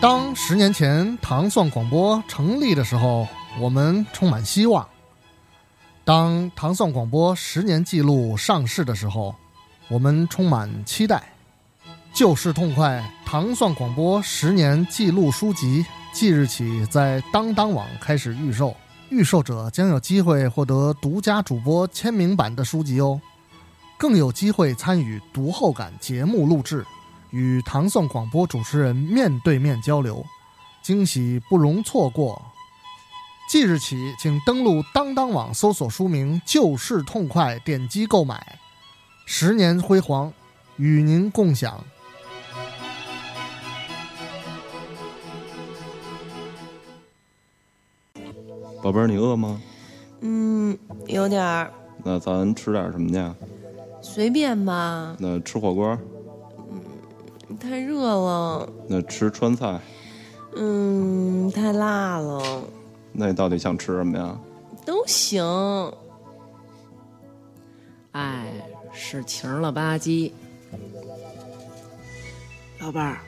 当十年前糖蒜广播成立的时候，我们充满希望；当糖蒜广播十年记录上市的时候，我们充满期待。旧事痛快，糖蒜广播十年记录书籍即日起在当当网开始预售，预售者将有机会获得独家主播签名版的书籍哦，更有机会参与读后感节目录制，与唐宋广播主持人面对面交流，惊喜不容错过。即日起，请登录当当网搜索书名“旧事痛快”，点击购买。十年辉煌，与您共享。宝贝儿，你饿吗？嗯，有点儿，那咱吃点什么去？随便吧。那吃火锅？太热了。那吃川菜？嗯，太辣了。那你到底想吃什么呀？都行。哎，是晴了吧唧。老伴儿，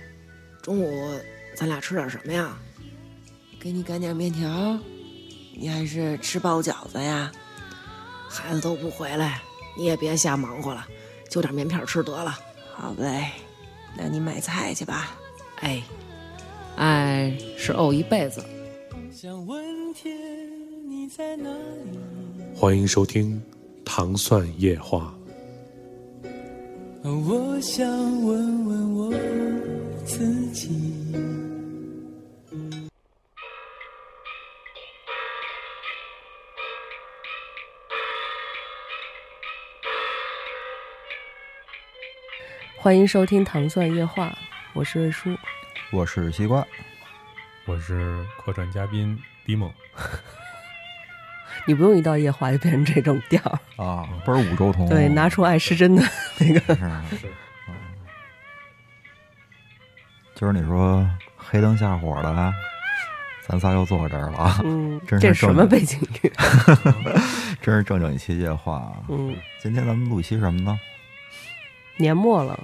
中午咱俩吃点什么呀？给你擀点面条。你还是吃包饺子呀？孩子都不回来，你也别瞎忙活了，就点面片吃得了。好嘞，那你买菜去吧。哎，爱是怄一辈子。想问天你在哪里欢迎收听《糖蒜夜话》。我想问问我自己。欢迎收听《糖蒜夜话》，我是瑞叔，我是西瓜，我是客串嘉宾迪梦。你不用一到夜话就变成这种调啊，倍儿五洲同。对，拿出爱失真的那个。是。今儿你说黑灯瞎火的，咱仨又坐这儿了啊。嗯，这是什么背景音乐？真是正经一期夜话。嗯，今天咱们录一期什么呢？年末了，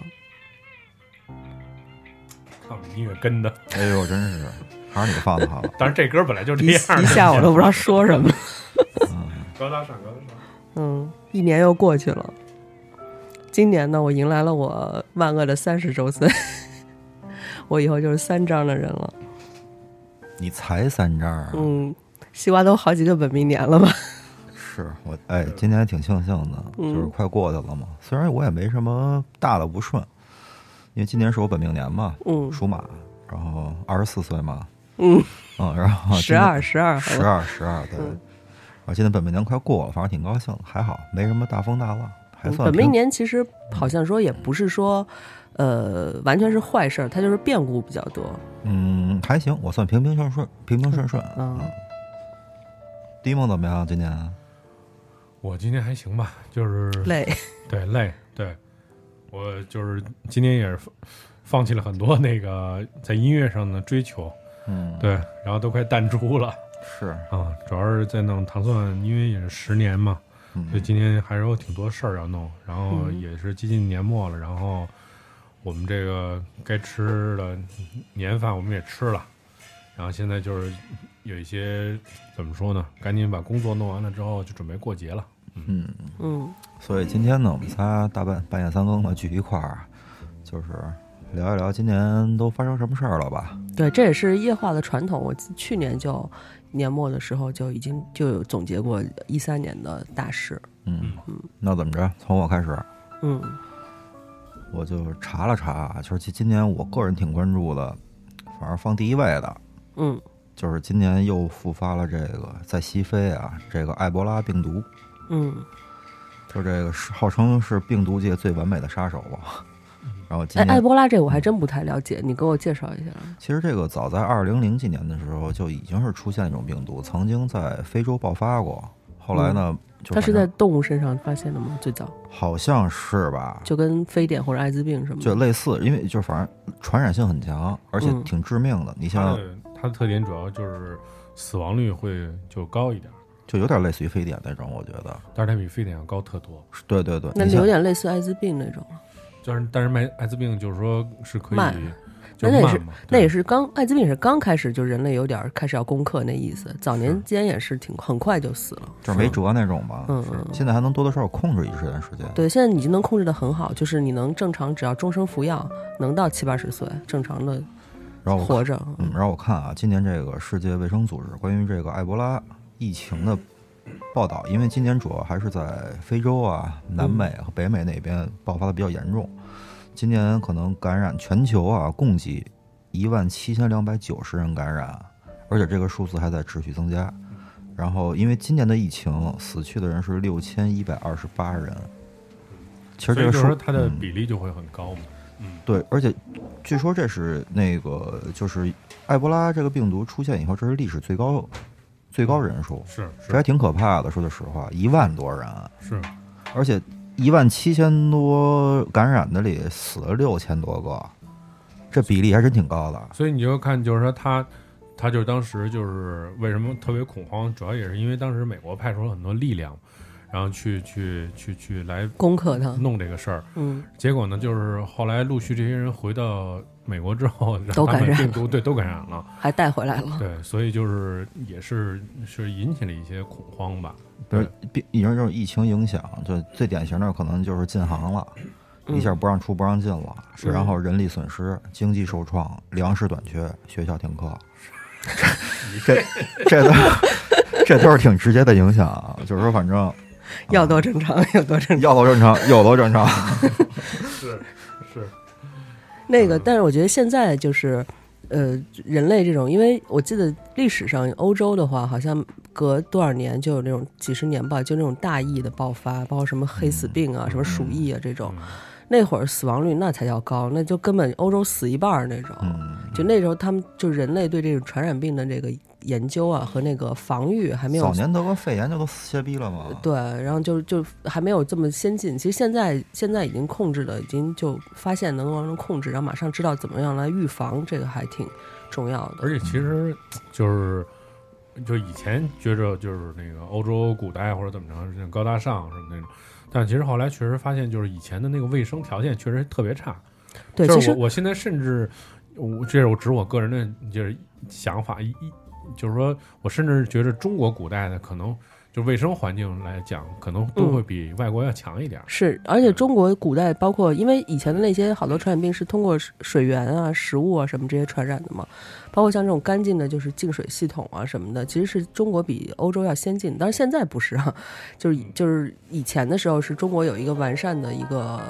看我音乐跟的，哎呦，真是，还是你放的好。但是这歌本来就这样，一下我都不知道说什么。高大上，高大上。嗯，一年又过去了，今年呢，我迎来了我万恶的三十周岁，我以后就是三张的人了。你才三张啊？嗯，西瓜都好几个本命年了吧？是我哎，今年还挺庆幸的，就是快过去了嘛。虽然我也没什么大的不顺，因为今年是我本命年嘛，嗯，属马，然后二十四岁嘛，嗯嗯，然后十二十二十二十二对，然后今年本命年快过了，反正挺高兴，还好没什么大风大浪，还算。本命年其实好像说也不是说呃完全是坏事儿，它就是变故比较多。嗯，还行，我算平平顺顺，平平顺顺。嗯，第一梦怎么样？今年？我今天还行吧，就是 累，对累，对我就是今天也是放弃了很多那个在音乐上的追求，嗯，对，然后都快淡出了，是啊，主要是在弄糖蒜，因为也是十年嘛，嗯、所以今天还是有挺多事儿要弄，然后也是接近年末了，然后我们这个该吃的年饭我们也吃了，然后现在就是。有一些怎么说呢？赶紧把工作弄完了之后，就准备过节了。嗯嗯，所以今天呢，我们仨大半半夜三更的聚一块儿，就是聊一聊今年都发生什么事儿了吧？对，这也是夜话的传统。我去年就年末的时候就已经就有总结过一三年的大事。嗯嗯，那怎么着？从我开始。嗯，我就查了查，就是今年我个人挺关注的，反而放第一位的。嗯。就是今年又复发了这个在西非啊，这个埃博拉病毒，嗯，就这个是号称是病毒界最完美的杀手吧。然后今哎，埃博拉这我还真不太了解，你给我介绍一下。其实这个早在二零零几年的时候就已经是出现一种病毒，曾经在非洲爆发过。后来呢，它是在动物身上发现的吗？最早好像是吧，就跟非典或者艾滋病什么，就类似，因为就反正传染性很强，而且挺致命的。你像。它的特点主要就是死亡率会就高一点，就有点类似于非典那种，我觉得。但是它比非典要高特多。对对对。那有点类似艾滋病那种。就是，但是卖艾滋病就是说是可以那那也是。那也是刚艾滋病也是刚开始，就人类有点儿开始要攻克那意思。早年间也是挺很快就死了。就是没辙那种吧。嗯嗯，现在还能多多少少控制一段时间。对，现在已经能控制的很好，就是你能正常，只要终生服药，能到七八十岁正常的然后活着。嗯，然后我看啊，今年这个世界卫生组织关于这个埃博拉疫情的报道，因为今年主要还是在非洲啊、南美和北美那边爆发的比较严重。今年可能感染全球啊，共计一万七千两百九十人感染，而且这个数字还在持续增加。然后，因为今年的疫情，死去的人是六千一百二十八人。其实这个数所以就是说它的嗯比例就会很高嘛。嗯，对，而且据说这是那个就是埃博拉这个病毒出现以后，这是历史最高最高人数，是这还挺可怕的。说句实话，一万多人，是，而且一万七千多感染的里死了六千多个，这比例还真挺高的。所以你就看，就是说他，他就是当时就是为什么特别恐慌，主要也是因为当时美国派出了很多力量，然后去去去去来攻克他，弄这个事儿。嗯，结果呢，就是后来陆续这些人回到美国之后，都感染们病毒对都感染了，还带回来了。对，所以就是也是是引起了一些恐慌吧。不是病，因为这种疫情影响，就最典型的可能就是禁航了，一下不让出不让进了，是然后人力损失、经济受创、粮食短缺、学校停课，这这都这都是挺直接的影响啊。就是说，反正要多正常有多正常。要多正常，有多正常。是 是，那个，但是我觉得现在就是，呃，人类这种，因为我记得历史上欧洲的话，好像隔多少年就有那种几十年吧，就那种大疫的爆发，包括什么黑死病啊、什么鼠疫啊这种，那会儿死亡率那才叫高，那就根本欧洲死一半儿那种。嗯，就那时候他们就人类对这种传染病的这个研究啊和那个防御还没有早年得过肺炎就都歇逼了嘛。对，然后就就还没有这么先进。其实现在现在已经控制了，已经就发现能够能控制，然后马上知道怎么样来预防，这个还挺重要的。而且其实就是。就以前觉着就是那个欧洲古代或者怎么着，像高大上什么那种，但其实后来确实发现，就是以前的那个卫生条件确实特别差。对，就是其实我我现在甚至，我这是我指我个人的就是想法，一一就是说我甚至觉得中国古代的可能就卫生环境来讲，可能都嗯会比外国要强一点。是，而且中国古代包括，因为以前的那些好多传染病是通过水水源啊、食物啊什么这些传染的嘛，包括像这种干净的，就是净水系统啊什么的，其实是中国比欧洲要先进。但是现在不是啊，就是就是以前的时候是中国有一个完善的一个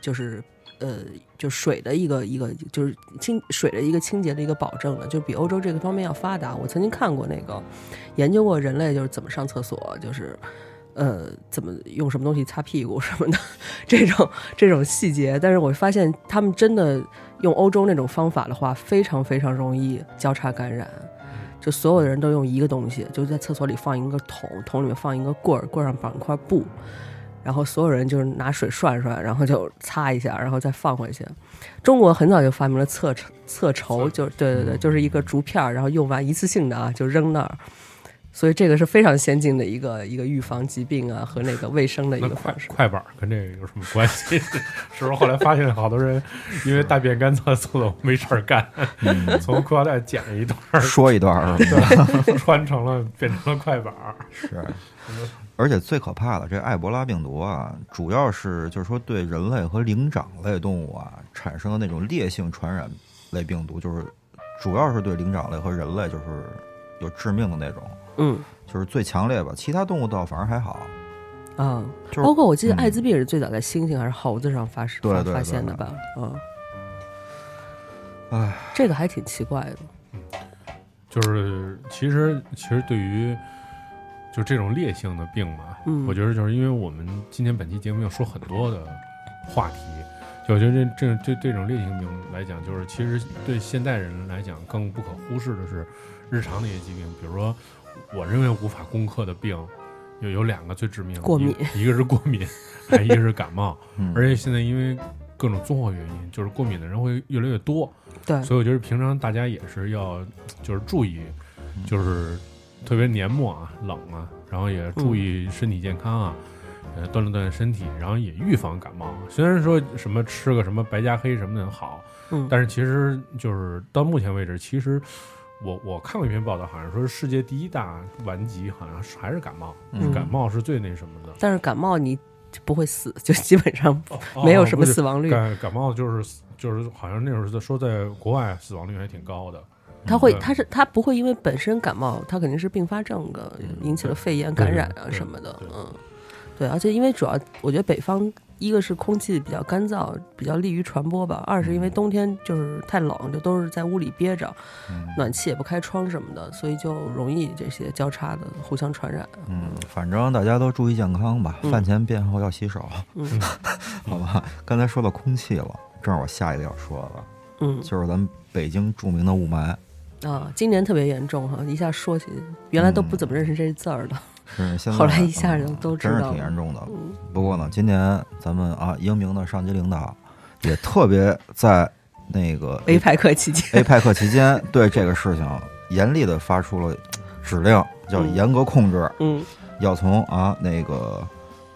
就是。呃，就水的一个一个就是清水的一个清洁的一个保证的，就比欧洲这个方面要发达。我曾经看过那个研究过人类就是怎么上厕所，就是呃怎么用什么东西擦屁股什么的 这种这种细节。但是我发现他们真的用欧洲那种方法的话，非常非常容易交叉感染。就所有的人都用一个东西，就在厕所里放一个桶，桶里面放一个棍儿，棍儿上绑一块布。然后所有人就是拿水涮涮，然后就擦一下，然后再放回去。中国很早就发明了厕厕筹，就对对对，就是一个竹片儿，然后用完一次性的啊，就扔那儿。所以这个是非常先进的一个一个预防疾病啊和那个卫生的一个方式。快板儿跟这个有什么关系？是不是后来发现好多人因为大便干燥厕所没事儿干，从裤腰带剪了一段儿，说一段儿是吧 穿成了变成了快板儿。是，而且最可怕的这埃博拉病毒啊，主要是就是说对人类和灵长类动物啊产生的那种烈性传染类病毒，就是主要是对灵长类和人类就是有致命的那种，嗯就是最强烈吧。其他动物倒反而还好，啊，就是包括我记得嗯艾滋病是最早在猩猩还是猴子上发生发现的吧？嗯，哎，这个还挺奇怪的。就是其实其实对于就这种烈性的病嘛，嗯我觉得就是因为我们今天本期节目要说很多的话题，就我觉得这这这这种烈性病来讲，就是其实对现代人来讲更不可忽视的是日常的一些疾病，比如说我认为无法攻克的病。有有两个最致命的，过敏一，一个是过敏，还一个是感冒。嗯，而且现在因为各种综合原因，就是过敏的人会越来越多，对，所以我觉得平常大家也是要就是注意，就是特别年末啊、冷啊，然后也注意身体健康啊，呃，锻炼锻炼身体，然后也预防感冒。虽然说什么吃个什么白加黑什么的好，嗯，但是其实就是到目前为止，其实我我看过一篇报道，好像说世界第一大顽疾好像是还是感冒，嗯感冒是最那什么的。但是感冒你就不会死，就基本上哦 没有什么死亡率。感感冒就是就是好像那时候说在国外死亡率还挺高的。他会，对他是他不会因为本身感冒，他肯定是并发症的，引起了肺炎感染啊什么的，嗯，对，而且因为主要我觉得北方一个是空气比较干燥，比较利于传播吧，二是因为冬天就是太冷，就都是在屋里憋着，嗯暖气也不开窗什么的，所以就容易这些交叉的互相传染。嗯，反正大家都注意健康吧，嗯饭前便后要洗手，嗯 好吧？刚才说到空气了，正好我下一个要说的，嗯就是咱们北京著名的雾霾。啊，今年特别严重哈，一下说起原来都不怎么认识这字儿的，是现在 后来一下就都知道了挺严重的。嗯不过呢，今年咱们啊，英明的上级领导也特别在那个 A 派克期间，APEC 期间对这个事情严厉的发出了指令，叫嗯严格控制，嗯要从啊那个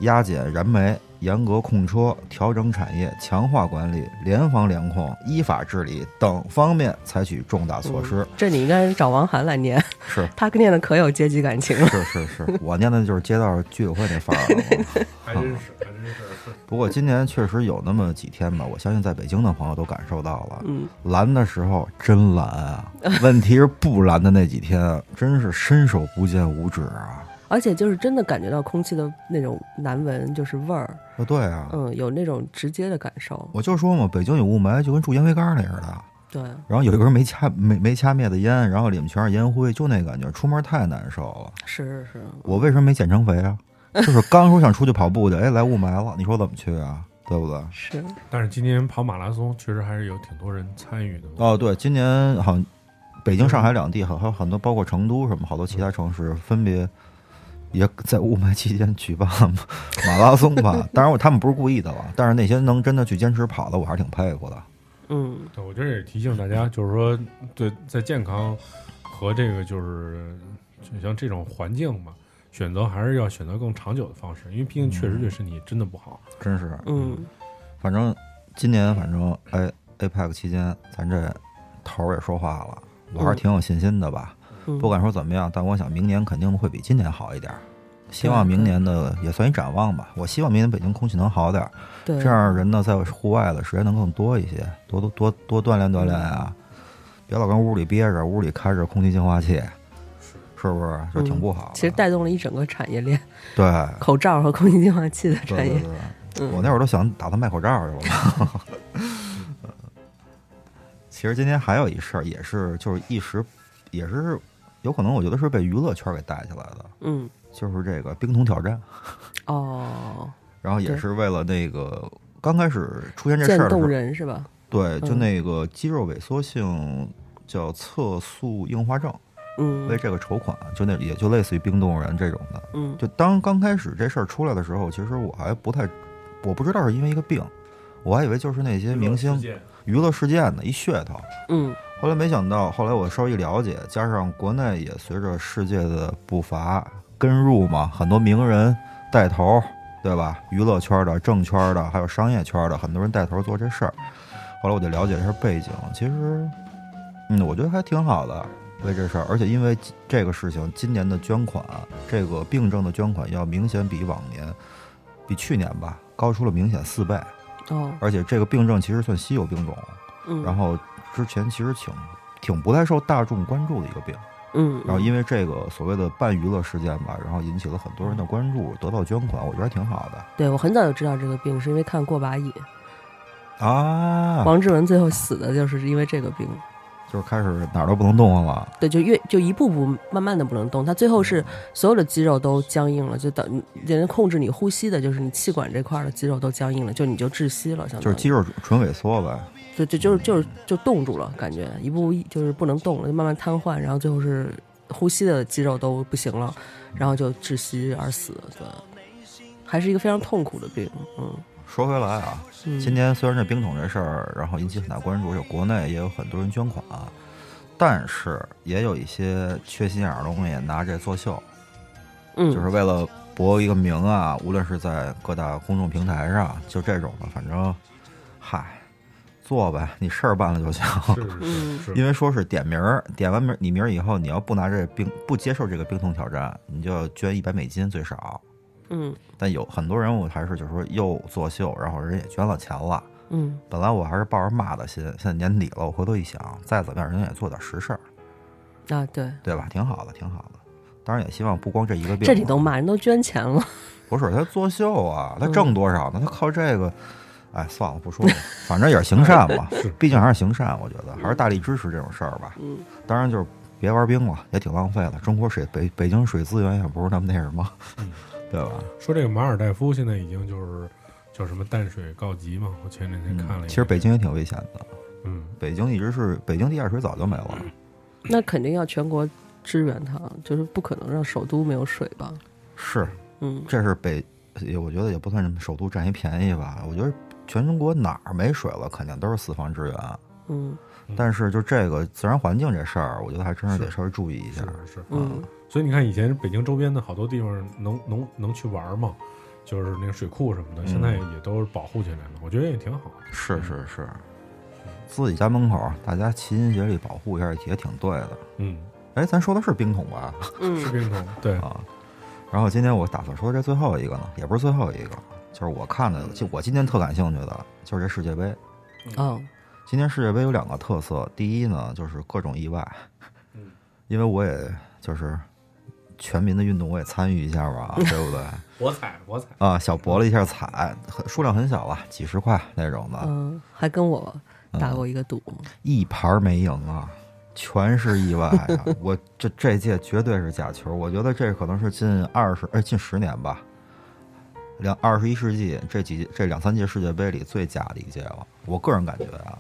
压减燃煤、严格控车、调整产业、强化管理、联防联控、依法治理等方面采取重大措施。这你应该找王涵来念，是 他念的可有阶级感情了。是是是，我念的就是街道居委会那范儿了。还真是，还真是。不过今年确实有那么几天吧，我相信在北京的朋友都感受到了，嗯，蓝的时候真蓝啊，问题是不蓝的那几天，真是伸手不见五指啊。而且就是真的感觉到空气的那种难闻，就是味儿，啊，对啊，嗯，有那种直接的感受。我就说嘛，北京有雾霾，就跟住烟灰缸那似的。对，然后有一根没掐没没掐灭的烟，然后里面全是烟灰，就那感觉，出门太难受了。是是是，我为什么没减成肥啊？就是刚说想出去跑步去，哎，来雾霾了，你说怎么去啊？对不对？是，但是今年跑马拉松确实还是有挺多人参与的。哦，对，今年好像北京、上海两地，还还有很多，包括成都什么，好多其他城市分别也在雾霾期间举办马拉松吧。当然，我他们不是故意的了，但是那些能真的去坚持跑的，我还是挺佩服的。嗯，对，我觉得也提醒大家，就是说，对，在健康和这个就是就像这种环境嘛，选择还是要选择更长久的方式，因为毕竟确实对身体真的不好。真是，嗯，反正今年反正哎 APEC 期间，咱这头儿也说话了，我还是挺有信心的吧。嗯不敢说怎么样，但我想明年肯定会比今年好一点儿。希望明年的也算一展望吧。我希望明年北京空气能好点儿，对，这样人呢在户外的时间能更多一些，多多多多锻炼锻炼啊，别老跟屋里憋着，屋里开着空气净化器，是不是？就挺不好？嗯其实带动了一整个产业链，对。口罩和空气净化器的产业。对对。对，嗯。我那会儿都想打算卖口罩去了。其实今天还有一事儿，也是就是一时，也是有可能我觉得是被娱乐圈给带起来的，嗯，就是这个冰桶挑战。哦，然后也是为了那个刚开始出现这事儿的时候，人是吧？对，就嗯那个肌肉萎缩性叫侧素硬化症，嗯为这个筹款，就那也就类似于冰冻人这种的。嗯就当刚开始这事儿出来的时候，其实我还不太，我不知道是因为一个病，我还以为就是那些明星娱乐事件的一噱头。嗯后来没想到，后来我稍微一了解，加上国内也随着世界的步伐跟入嘛，很多名人带头，对吧？娱乐圈的、政圈的，还有商业圈的，很多人带头做这事儿。后来我就了解一下背景，其实，嗯，我觉得还挺好的，为这事儿。而且因为这个事情，今年的捐款，这个病症的捐款要明显比往年，比去年吧高出了明显四倍。哦而且这个病症其实算稀有病种，嗯，然后之前其实挺挺不太受大众关注的一个病，嗯，然后因为这个所谓的半娱乐事件吧，然后引起了很多人的关注，得到捐款，我觉得还挺好的对我很早就知道这个病，是因为看过把瘾，啊。王志文最后死的就是因为这个病。就是开始哪儿都不能动了，对，就越就一步步慢慢的不能动，他最后是所有的肌肉都僵硬了，就等人家控制你呼吸的，就是你气管这块儿的肌肉都僵硬了，就你就窒息了，相当于就是肌肉纯萎缩呗。就就就是就是就冻住了，感觉一步步就是不能动了，就慢慢瘫痪，然后最后是呼吸的肌肉都不行了，然后就窒息而死，对，还是一个非常痛苦的病，嗯。说回来啊，嗯，今年虽然这冰桶这事儿，然后引起很大关注，有国内也有很多人捐款，但是也有一些缺心眼儿的东西拿这作秀，嗯。就是为了博一个名啊，无论是在各大公众平台上，就这种的，反正，嗨，做呗，你事儿办了就行。是嗯是是，因为说是点名儿，点完名儿你名儿以后，你要不拿这冰不接受这个冰桶挑战，你就捐一百美金最少。嗯但有很多人，我还是就是说又作秀，然后人也捐了钱了。嗯本来我还是抱着骂的心，现在年底了，我回头一想，再怎么样人也做点实事儿，啊，对，对吧？挺好的，挺好的。当然也希望不光这一个病，这里都骂人都捐钱了，不是他作秀啊，他嗯挣多少呢？他靠这个，哎，算了，不说了，反正也是行善嘛，毕竟还是行善，我觉得还是大力支持这种事儿吧。嗯，当然就是别玩冰了，也挺浪费的。中国水北北京水资源也不是那么那什么，嗯对吧？说这个马尔代夫现在已经就是叫什么淡水告急嘛，我前两天看了一、嗯其实北京也挺危险的，嗯北京一直是北京地下水早就没了。那肯定要全国支援它，就是不可能让首都没有水吧？是，嗯这是北，也我觉得也不算什么首都占一便宜吧。我觉得全中国哪儿没水了，肯定都是四方支援。嗯。但是就这个自然环境这事儿，我觉得还真是得稍微注意一下。是是，嗯。所以你看以前北京周边的好多地方能能能去玩嘛，就是那个水库什么的，嗯。现在也都是保护起来了，我觉得也挺好。是是是，自己家门口大家齐心协力保护一下也挺对的。嗯，哎，咱说的是冰桶吧？是嗯冰桶，对，啊，然后今天我打算说这最后一个呢，也不是最后一个，就是我看的，就我今天特感兴趣的，就是这世界杯。嗯今年世界杯有两个特色，第一呢就是各种意外，嗯，因为我也就是全民的运动我也参与一下吧，对不对？博彩博彩，啊，小博了一下彩，很数量很小吧，几十块那种的，嗯，还跟我打过一个赌，一盘没赢啊，全是意外啊！我这这届绝对是假球，我觉得这可能是近二十哎近十年吧，两二十一世纪这几这两三届世界杯里最假的一届了。我个人感觉啊，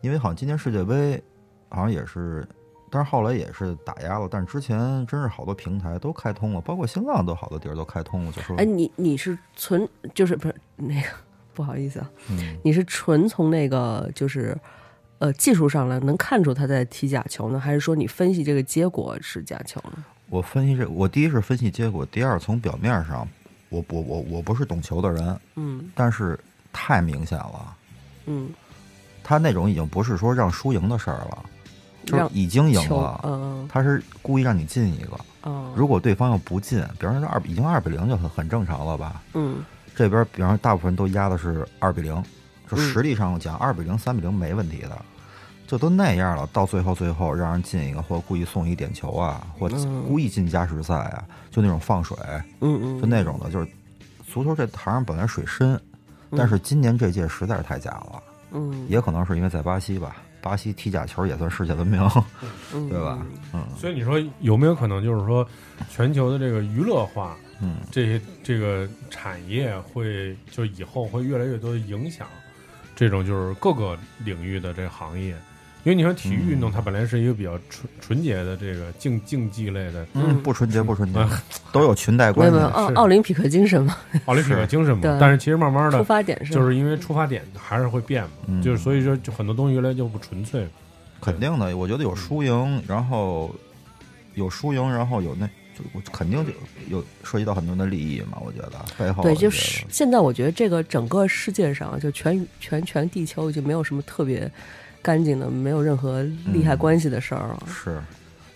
因为好像今年世界杯好像也是，但是后来也是打压了，但是之前真是好多平台都开通了，包括新浪都好多地儿都开通了，就说哎，你你是纯就是不是那个不好意思啊，嗯你是纯从那个就是呃技术上来能看出他在踢假球呢，还是说你分析这个结果是假球呢？我分析这，我第一是分析结果，第二从表面上，我我我我不是懂球的人，嗯。但是太明显了，嗯，他那种已经不是说让输赢的事儿了，就是已经赢了，嗯他是故意让你进一个。哦如果对方要不进，比方说二已经二比零就很很正常了吧？嗯。这边比方说大部分都压的是二比零，就嗯。实力上讲二比零、三比零没问题的，就都那样了，到最后最后让人进一个，或故意送一点球啊，或嗯。故意进加时赛啊，就那种放水，嗯嗯，就那种的，就是足球这行本来水深，但是今年这届实在是太假了，嗯。也可能是因为在巴西吧，巴西踢假球也算世界闻名，嗯对吧？嗯所以你说有没有可能就是说，全球的这个娱乐化嗯，这些这个产业会就以后会越来越多的影响这种就是各个领域的这个行业，因为你说体育运动它本来是一个比较纯纯洁的这个竞竞技类的嗯。不纯洁不纯洁嗯，都有裙带关系。奥是。奥林匹克精神嘛，奥林匹克精神嘛，但是其实慢慢的出发点是。就是因为出发点还是会变嘛，嗯。就是所以说就很多东西越来越就不纯粹。肯定的，我觉得有输赢，然后有输赢，然后有那就我肯定就有涉及到很多人的利益嘛。我觉得背后对，就是现在我觉得这个整个世界上，就全全全地球已经没有什么特别干净的，没有任何利害关系的事儿了，是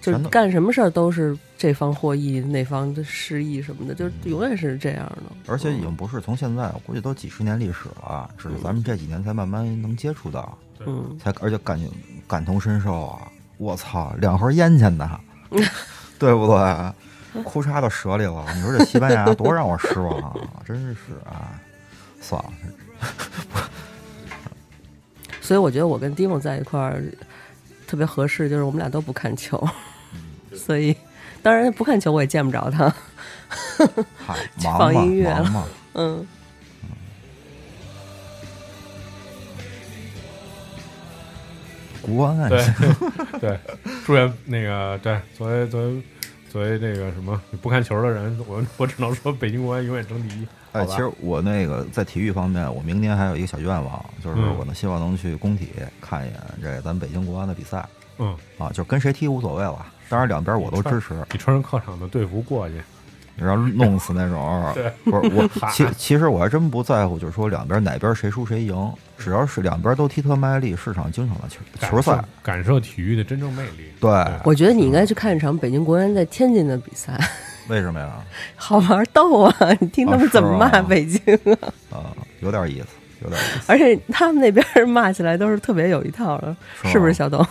就是干什么事儿都是这方获益，那方的失意什么的，就永远是这样的。而且已经不是从现在，我估计都几十年历史了，只是咱们这几年才慢慢能接触到，嗯，才而且感感同身受啊！我操，两盒烟钱呢，对不对？裤衩都折里了，你说这西班牙多让我失望啊！真是啊，算了，所以我觉得我跟蒂姆在一块儿特别合适，就是我们俩都不看球，嗯所以当然不看球我也见不着他。嗨，放音乐了。嗯，国安对 对，祝愿那个对作为作为作为那个什么不看球的人，我我只能说北京国安永远争第一。哎，其实我那个在体育方面，我明年还有一个小愿望，就是嗯我呢希望能去工体看一眼这咱北京国安的比赛。嗯，啊，就跟谁踢无所谓了。当然两边我都支持，你穿上客场的队服过去，然后弄死那种。对，不是我 其其实我还真不在乎，就是说两边哪边谁输谁赢，只要是两边都踢特卖力，市场精彩的球球赛。感受体育的真正魅力。对，我觉得你应该去看一场北京国安在天津的比赛，为什么呀？好玩逗啊！你听他们怎么骂北京啊？啊，有点意思，有点意思。而且他们那边骂起来都是特别有一套的，是是不是小董？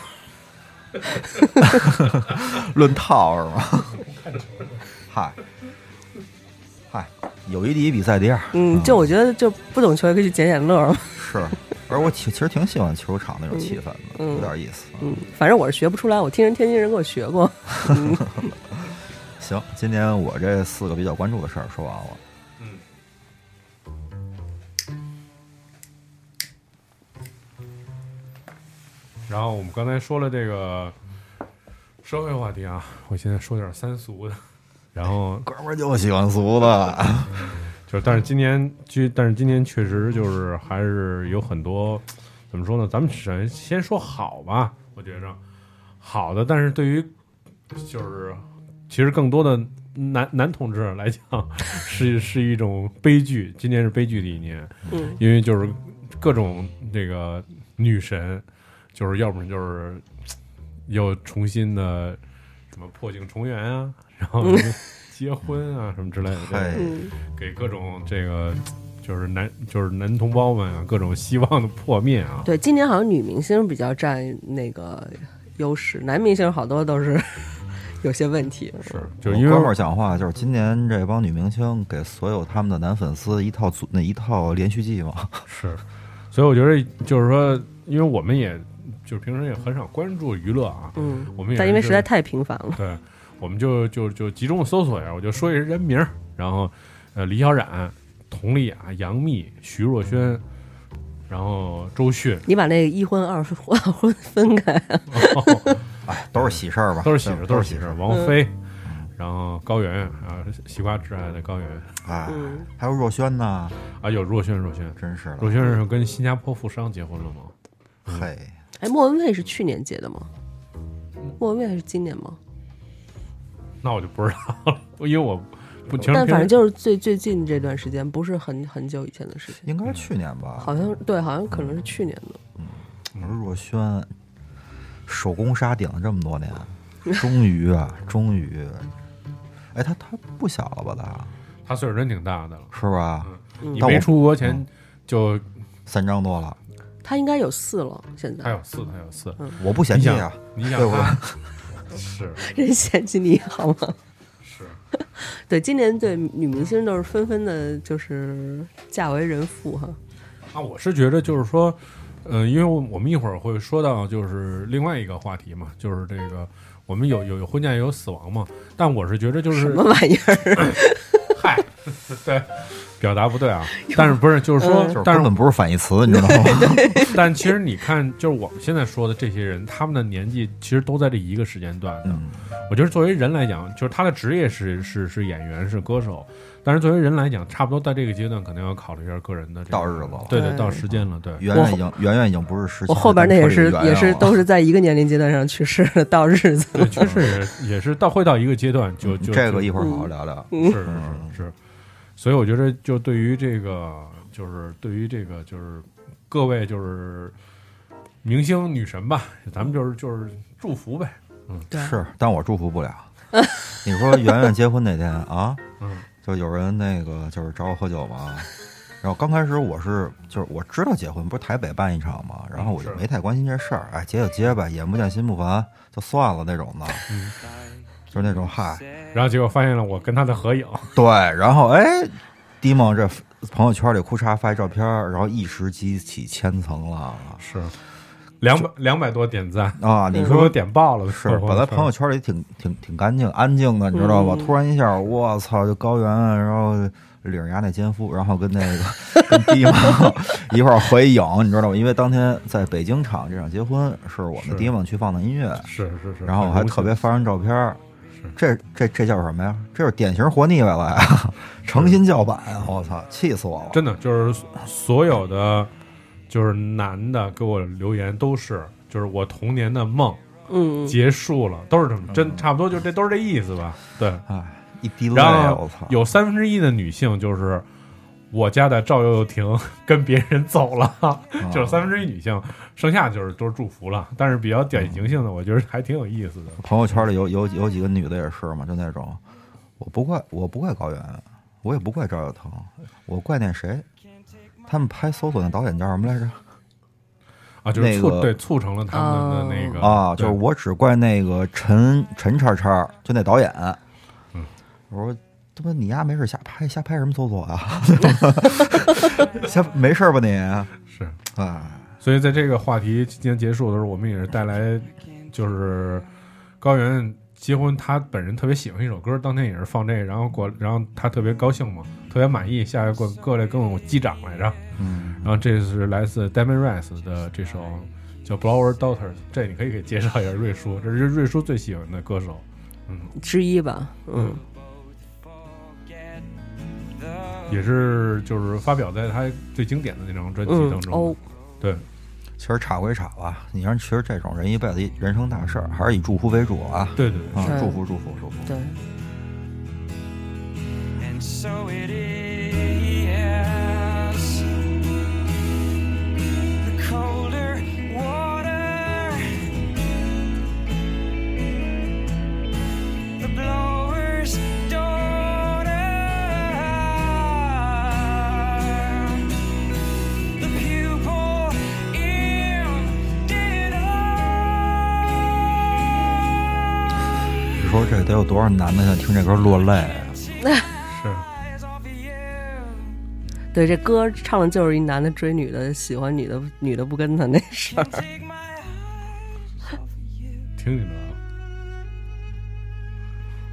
论套是吗？嗨，嗨，友谊第一，比赛第二。嗯，就我觉得就不懂球也可以去捡捡乐。是，而我其其实挺喜欢球场那种气氛的，嗯有点意思。嗯，反正我是学不出来，我听人天津人给我学过。嗯行，今天我这四个比较关注的事儿说完了。然后我们刚才说了这个社会话题啊，我现在说点三俗的，然后 哥们儿就喜欢俗的，就是，但是今年，就但是今年确实就是还是有很多，怎么说呢？咱们先先说好吧，我觉着好的，但是对于就是其实更多的男男同志来讲，是是一种悲剧。今年是悲剧的一年，嗯因为就是各种这个女神，就是要不然就是又重新的什么破镜重圆啊，然后结婚啊什么之类的，嗨，嗯给各种这个就是男就是男同胞们啊，各种希望的破灭啊。对，今年好像女明星比较占那个优势，男明星好多都是有些问题。是，就是因为我哥们儿讲话就是今年这帮女明星给所有他们的男粉丝一套组那一套连续剧嘛。是，所以我觉得就是说，因为我们也就是平时也很少关注娱乐啊，嗯，我们也但因为实在太频繁了。对，我们就就就集中搜索一下，我就说一下人名，然后呃，李小冉、佟丽娅、杨幂、徐若瑄，然后周迅，你把那个一婚二婚 二婚分开，哎，都是喜事儿吧？都是喜事，都都是喜事。王菲，然后高圆圆啊，西瓜挚爱的高圆圆哎，嗯，还有若轩呢，啊，有若轩，若轩，真是若轩。是跟新加坡富商结婚了吗？嘿，哎，莫文蔚是去年结的吗？莫文蔚还是今年吗？那我就不知道了，因为我不全但反正就是最最近这段时间，不是很很久以前的事情。应该是去年吧？好像对，好像可能是去年的。我说若瑄手工沙顶了这么多年，终于啊，终于，哎，他他不小了吧？他他岁数真挺大的了。是吧？嗯你没出国前就三张多了，他应该有四了，现在他有四，他有四。我不嫌弃啊。你想对不对他 是人嫌弃你好吗？是，对，今年对女明星都是纷纷的，就是嫁为人妇哈。啊，我是觉得就是说，呃，因为我们一会儿会说到就是另外一个话题嘛，就是这个我们有有有婚嫁也有死亡嘛，但我是觉得就是什么玩意儿？嗨，对，表达不对啊，但是不是就是说，嗯但是根本不是反义词，你知道吗？但其实你看，就是我们现在说的这些人，他们的年纪其实都在这一个时间段的。嗯，我觉得作为人来讲，就是他的职业是是是演员是歌手，但是作为人来讲，差不多在这个阶段，可能要考虑一下个人的这个到日子了对对，到时间了，对。圆圆已经圆圆已经不是十七，我后边那也是也是都是是在一个年龄阶段上去世的，到日子 对，确实也也是到会到一个阶段就就这个一会儿好好聊聊。是是是是，所以我觉得就对于这个就是对于这个就是各位就是明星女神吧，咱们就是就是祝福呗。嗯是，但我祝福不了。你说圆圆结婚那天啊，嗯，就有人那个就是找我喝酒嘛，然后刚开始我是就是我知道结婚不是台北办一场嘛，然后我就没太关心这事儿，哎，结就结吧，眼不见心不烦，就算了那种的，嗯就是那种嗨，然后结果发现了我跟他的合影，对，然后哎，迪梦这朋友圈里哭嚓发一照片，然后一时激起千层浪是两百两百多点赞，啊！你说点爆了，是，本来朋友圈里挺挺挺干净、安静的，你知道吧？嗯突然一下，我操，就高原，然后领着牙那奸夫，然后跟那个 跟弟梦 一块儿合影，你知道吧？因为当天在北京场这场结婚是我是们弟梦去放的音乐，是是是，然后我还特别发张照片儿。这这这叫什么呀？这是典型活腻歪了呀！诚心叫板，我操，气死我了！真的就是所有的就是男的给我留言都是就是我童年的梦嗯，结束了，都是这么真，差不多就这都是这意思吧？对。哎，一滴泪，然后我操，有三分之一的女性就是我家的赵又廷 跟别人走了，啊 就是三分之一女性，剩下就是都是祝福了。但是比较典型性的，我觉得还挺有意思的。朋友圈里有有有几个女的也是嘛，就那种，我不怪我不怪高原，我也不怪赵又廷，我怪那谁，他们拍搜索那导演叫什么来着？啊，就是促、那个对促成了他们的那个啊，就是我只怪那个陈陈叉叉，就那导演。嗯，我说他妈你丫没事瞎拍瞎拍什么搜索啊？瞎没事吧你？是啊，所以在这个话题今天结束的时候，我们也是带来，就是高原结婚，他本人特别喜欢一首歌，当天也是放这个，然后过，然后他特别高兴嘛，特别满意，下来过过来跟我击掌来着。嗯，然后这是来自 Diamond Rice 的这首叫《Blower Daughters》，这你可以给介绍一下瑞叔，这是瑞叔最喜欢的歌手。嗯，之一吧，嗯，也是就是发表在他最经典的那张专辑当中。嗯。哦。对，其实差归差吧，你像其实这种人一辈子人生大事儿，还是以祝福为主啊。对对对，啊，祝福祝福祝福。对，And so it is. 说这得有多少男的想听这歌落泪？啊 是。对，这歌唱的就是一男的追女的，喜欢女的，女的不跟他那事儿。听听着啊，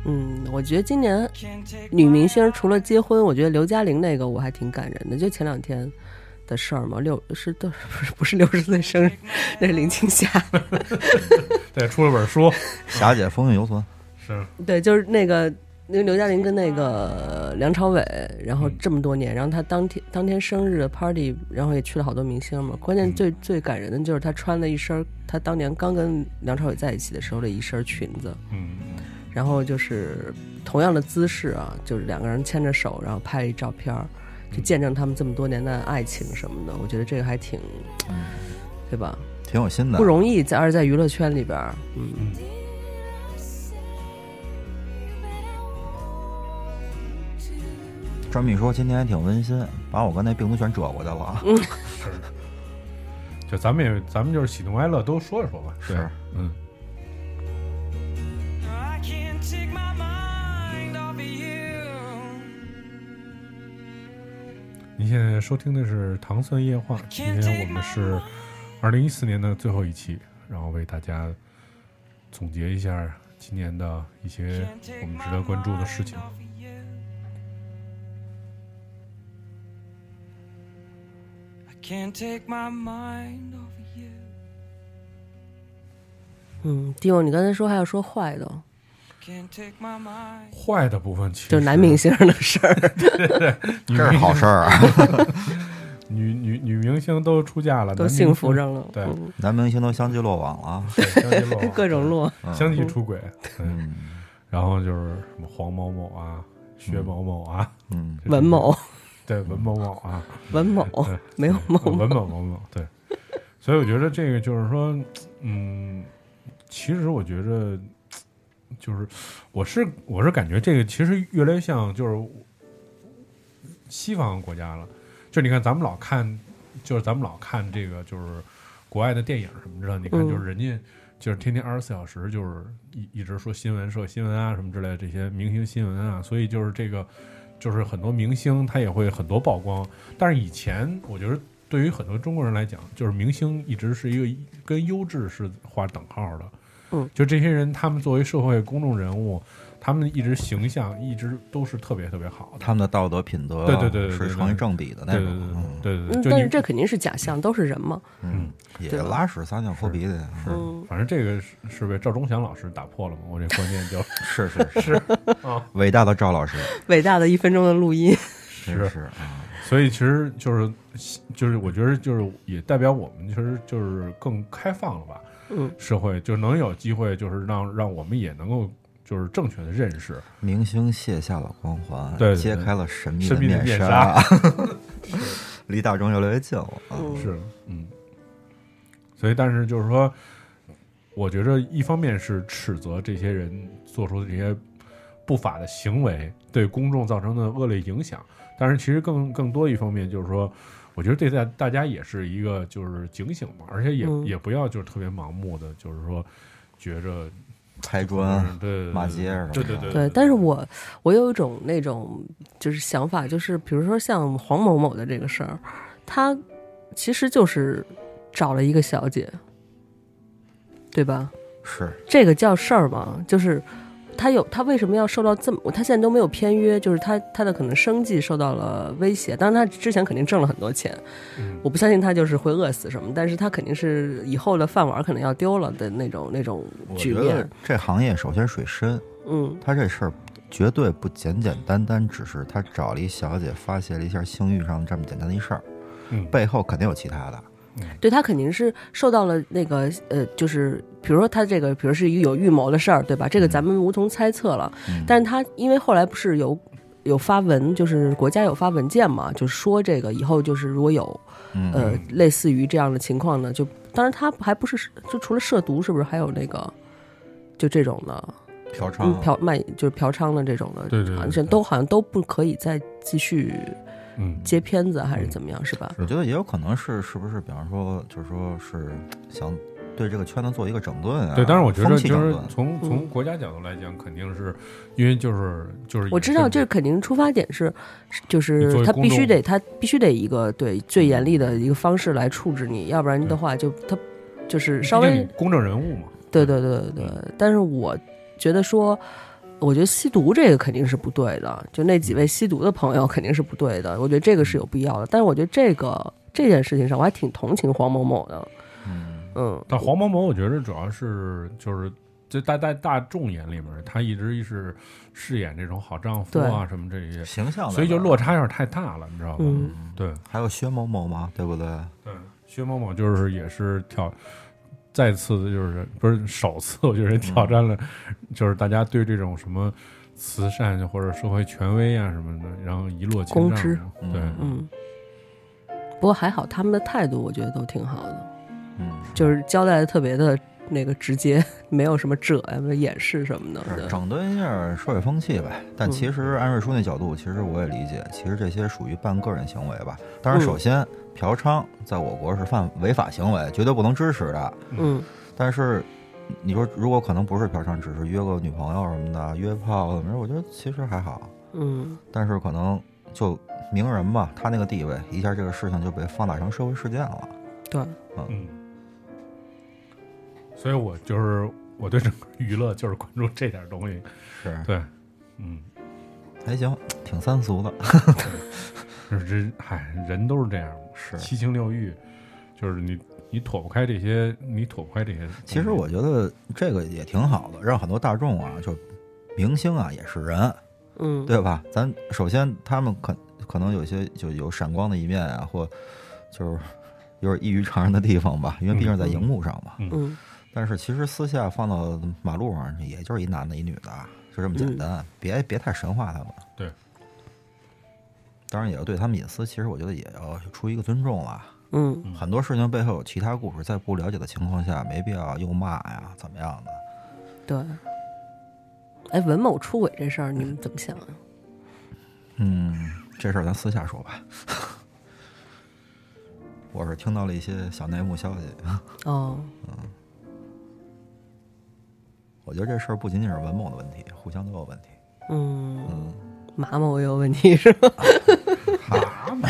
嗯，我觉得今年女明星除了结婚，我觉得刘嘉玲那个我还挺感人的，就前两天的事儿嘛。六是都不是不是六十岁生日，那是林青霞。对，出了本书，霞姐风韵犹存。是。对，就是那个，因为刘嘉玲跟那个梁朝伟，然后这么多年，然后他当天当天生日的 party，然后也去了好多明星嘛。关键最最感人的就是他穿了一身他当年刚跟梁朝伟在一起的时候的一身裙子，嗯，然后就是同样的姿势啊，就是两个人牵着手，然后拍了一照片儿，就见证他们这么多年的爱情什么的。我觉得这个还挺，对吧？挺有心的，不容易，在而在娱乐圈里边儿，嗯，专密说今天还挺温馨，把我跟那病毒全折过去了。是。就咱们也，咱们就是喜怒哀乐都说一说吧。是，嗯，I can't take my mind off you. 您现在收听的是《糖蒜夜话》，今天我们是二零一四年的最后一期，然后为大家总结一下今年的一些我们值得关注的事情。Can't take my mind off you. 嗯，蒂欧，你刚才说还要说坏的，Can't take my mind. 坏的部分其实就是男明星的事儿。女 这是好事儿啊！女女女明星都出嫁了，都男明幸福星上了，对。嗯。男明星都相继落网了。对相继落网 各种落，相继出轨，对，嗯然后就是什么黄某某啊、薛某某啊、嗯，文某、对文某某啊，文某没有某。文某某某对，所以我觉得这个就是说，嗯，其实我觉着就是我是我是感觉这个其实越来越像就是西方国家了，就你看咱们老看，就是咱们老看这个就是国外的电影什么之类的，你看嗯就是人家。就是天天二十四小时，就是一一直说新闻、说新闻啊什么之类的这些明星新闻啊，所以就是这个，就是很多明星他也会很多曝光。但是以前我觉得对于很多中国人来讲，就是明星一直是一个跟优质是划等号的。嗯，就这些人，他们作为社会公众人物，他们一直形象一直都是特别特别好的。他们的道德品德对对对对对是成为正比的那对对种。对对对对，嗯但是这肯定是假象，都是人嘛。嗯，也拉屎撒尿抠鼻子呀。嗯，反正这个是是被赵忠祥老师打破了嘛？我这观念就是是是 啊，伟大的赵老师，伟大的一分钟的录音，是是啊，所以其实就是就是我觉得就是也代表我们其实就是更开放了吧。嗯。社会，就能有机会，就是让让我们也能够就是正确的认识。明星卸下了光环，对对对。揭开了神秘神秘的面纱，离 大众越来越近了。是，嗯，所以但是就是说，我觉着一方面是斥责这些人做出的这些不法的行为对公众造成的恶劣影响，但是其实更更多一方面就是说，我觉得对大大家也是一个就是警醒吧，而且也、嗯也不要就是特别盲目的，就是说觉着拆砖嗯对对骂街什么的对对对对，但是我我有一种那种就是想法，就是比如说像黄某某的这个事儿，他其实就是找了一个小姐，对吧？是这个叫事儿吗？就是他有他为什么要受到这么？他现在都没有片约，就是他他的可能生计受到了威胁。当然，他之前肯定挣了很多钱，嗯我不相信他就是会饿死什么，但是他肯定是以后的饭碗可能要丢了的那种那种我觉得局面。这行业首先水深，嗯他这事儿绝对不简简单单只是他找了一小姐发泄了一下性欲上这么简单的一事儿，嗯背后肯定有其他的。对他肯定是受到了那个呃，就是比如说他这个，比如是一个有预谋的事儿，对吧？这个咱们无从猜测了。嗯。但是他因为后来不是有有发文，就是国家有发文件嘛，就说这个以后就是如果有嗯。呃类似于这样的情况呢，就当然他还不是就除了涉毒，是不是还有那个就这种的？嫖娼。嗯嫖卖就是嫖娼的这种的，对对对好像都好像都不可以再继续嗯。接片子还是怎么样，是吧？我觉得也有可能是是不是，比方说，就是说是想对这个圈子做一个整顿啊。对，但是我觉得就是风气整顿从从国家角度来讲，肯定是因为就是就是我知道，这这肯定出发点是，就是他必须得，他必须得一个对最严厉的一个方式来处置你，要不然的话就他就是稍微公正人物嘛。对对对对对。但是我觉得说，我觉得吸毒这个肯定是不对的，就那几位吸毒的朋友肯定是不对的，我觉得这个是有必要的。但是我觉得这个这件事情上，我还挺同情黄某某的，嗯，嗯，但黄某某，我觉得主要是就是在大大大众眼里面，他一直是饰演这种好丈夫啊什么这些，形象所以就落差有点太大了，你知道吧？嗯对还有薛某某嘛，对不对？对，薛某某就是也是挑。再次的就是不是首次，我觉得挑战了，就是大家对这种什么慈善或者社会权威啊什么的，然后一落千丈嘛。公知对，嗯。不过还好，他们的态度我觉得都挺好的。嗯，就是交代的特别的那个直接，没有什么遮掩饰什么的。是对整顿一下社会风气呗。但嗯其实安瑞叔那角度，其实我也理解，其实这些属于半个人行为吧。当然，嗯首先嫖娼在我国是犯违法行为，绝对不能支持的。嗯但是你说如果可能不是嫖娼，只是约个女朋友什么的，约炮怎么着，我觉得其实还好。嗯但是可能就名人嘛，他那个地位，一下这个事情就被放大成社会事件了。对，嗯，所以我就是我对整个娱乐就是关注这点东西。是，对，嗯，还行，挺三俗的。就是这，嗨，人都是这样，是七情六欲，就是你你躲不开这些，你躲不开这些。其实我觉得这个也挺好的，让很多大众啊，就明星啊也是人，嗯，对吧？咱首先他们可可能有些就有闪光的一面啊，或就是有点异于常人的地方吧，因为毕竟在荧幕上嘛。嗯但是其实私下放到马路上，也就是一男的，一女的，就这么简单，别别太神化他们。对。当然也要对他们隐私，其实我觉得也要出于一个尊重啦。嗯很多事情背后有其他故事，在不了解的情况下，没必要又骂呀，怎么样的。对。哎，文某出轨这事儿，你们怎么想啊？嗯，这事儿咱私下说吧。我是听到了一些小内幕消息，哦，我觉得这事儿不仅仅是文某的问题，互相都有问题。嗯，嗯，马某也有问题是吧？马某，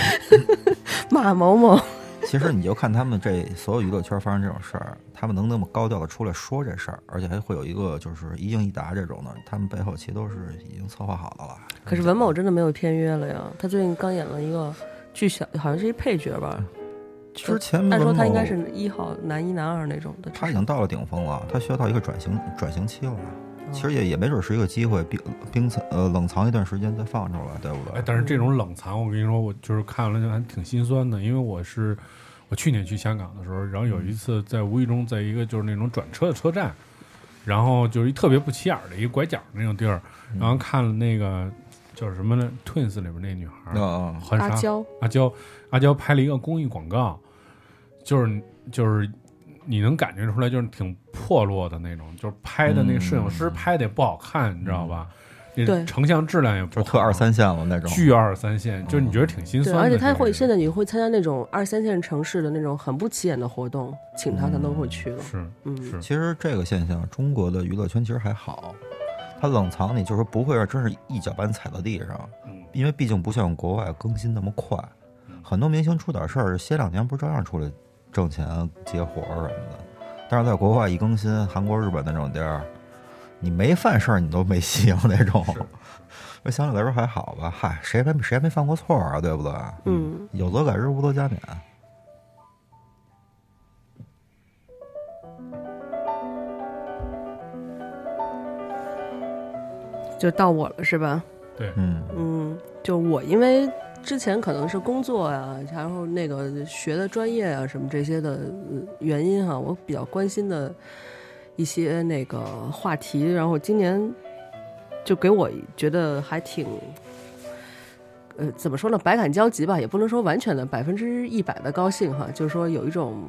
马某某，其实你就看他们这所有娱乐圈发生这种事儿，他们能那么高调的出来说这事儿，而且还会有一个就是一应一答这种的，他们背后其实都是已经策划好的了。可是文某真的没有片约了呀？他最近刚演了一个剧小，好像是一配角吧？之前按说他应该是一号男一男二那种的。他已经到了顶峰了，他需要到一个转型转型期了。哦其实也也没准是一个机会，冰冰藏呃冷藏一段时间再放出来，对不对？哎，但是这种冷藏，我跟你说，我就是看了就还挺心酸的，因为我是我去年去香港的时候，然后有一次在无意中在一个就是那种转车的车站，然后就是一特别不起眼儿的一个拐角那种地儿，然后看了那个叫什么呢，Twins 里边那女孩儿，啊，很傻阿娇，阿娇，阿娇拍了一个公益广告，就是就是你能感觉出来，就是挺破落的那种，就是拍的那个摄影师拍的也不好看，你知道吧？那对成像质量也不好就特二，三线了那种。巨二三线，就是你觉得挺心对，酸的。而且他会现在你会参加那种二三线城市的那种很不起眼的活动，请他他都会去了。是嗯，是其实这个现象，中国的娱乐圈其实还好，他冷藏你就是说不会让真是一脚把你踩到地上，嗯因为毕竟不像国外更新那么快，很多明星出点事儿，歇两年不是照样出来挣钱接活儿什么的。但是在国外一更新，韩国、日本那种地儿，你没犯事儿你都没戏了那种。那相对来说还好吧，嗨，谁没谁没犯过错啊，对不对？嗯，有则改之，无则加勉。就到我了是吧？嗯嗯，就我因为之前可能是工作呀、然后那个学的专业啊什么这些的原因哈、我比较关心的一些那个话题，然后今年就给我觉得还挺。呃，怎么说呢？百感交集吧，也不能说完全的百分之一百的高兴哈，就是说有一种，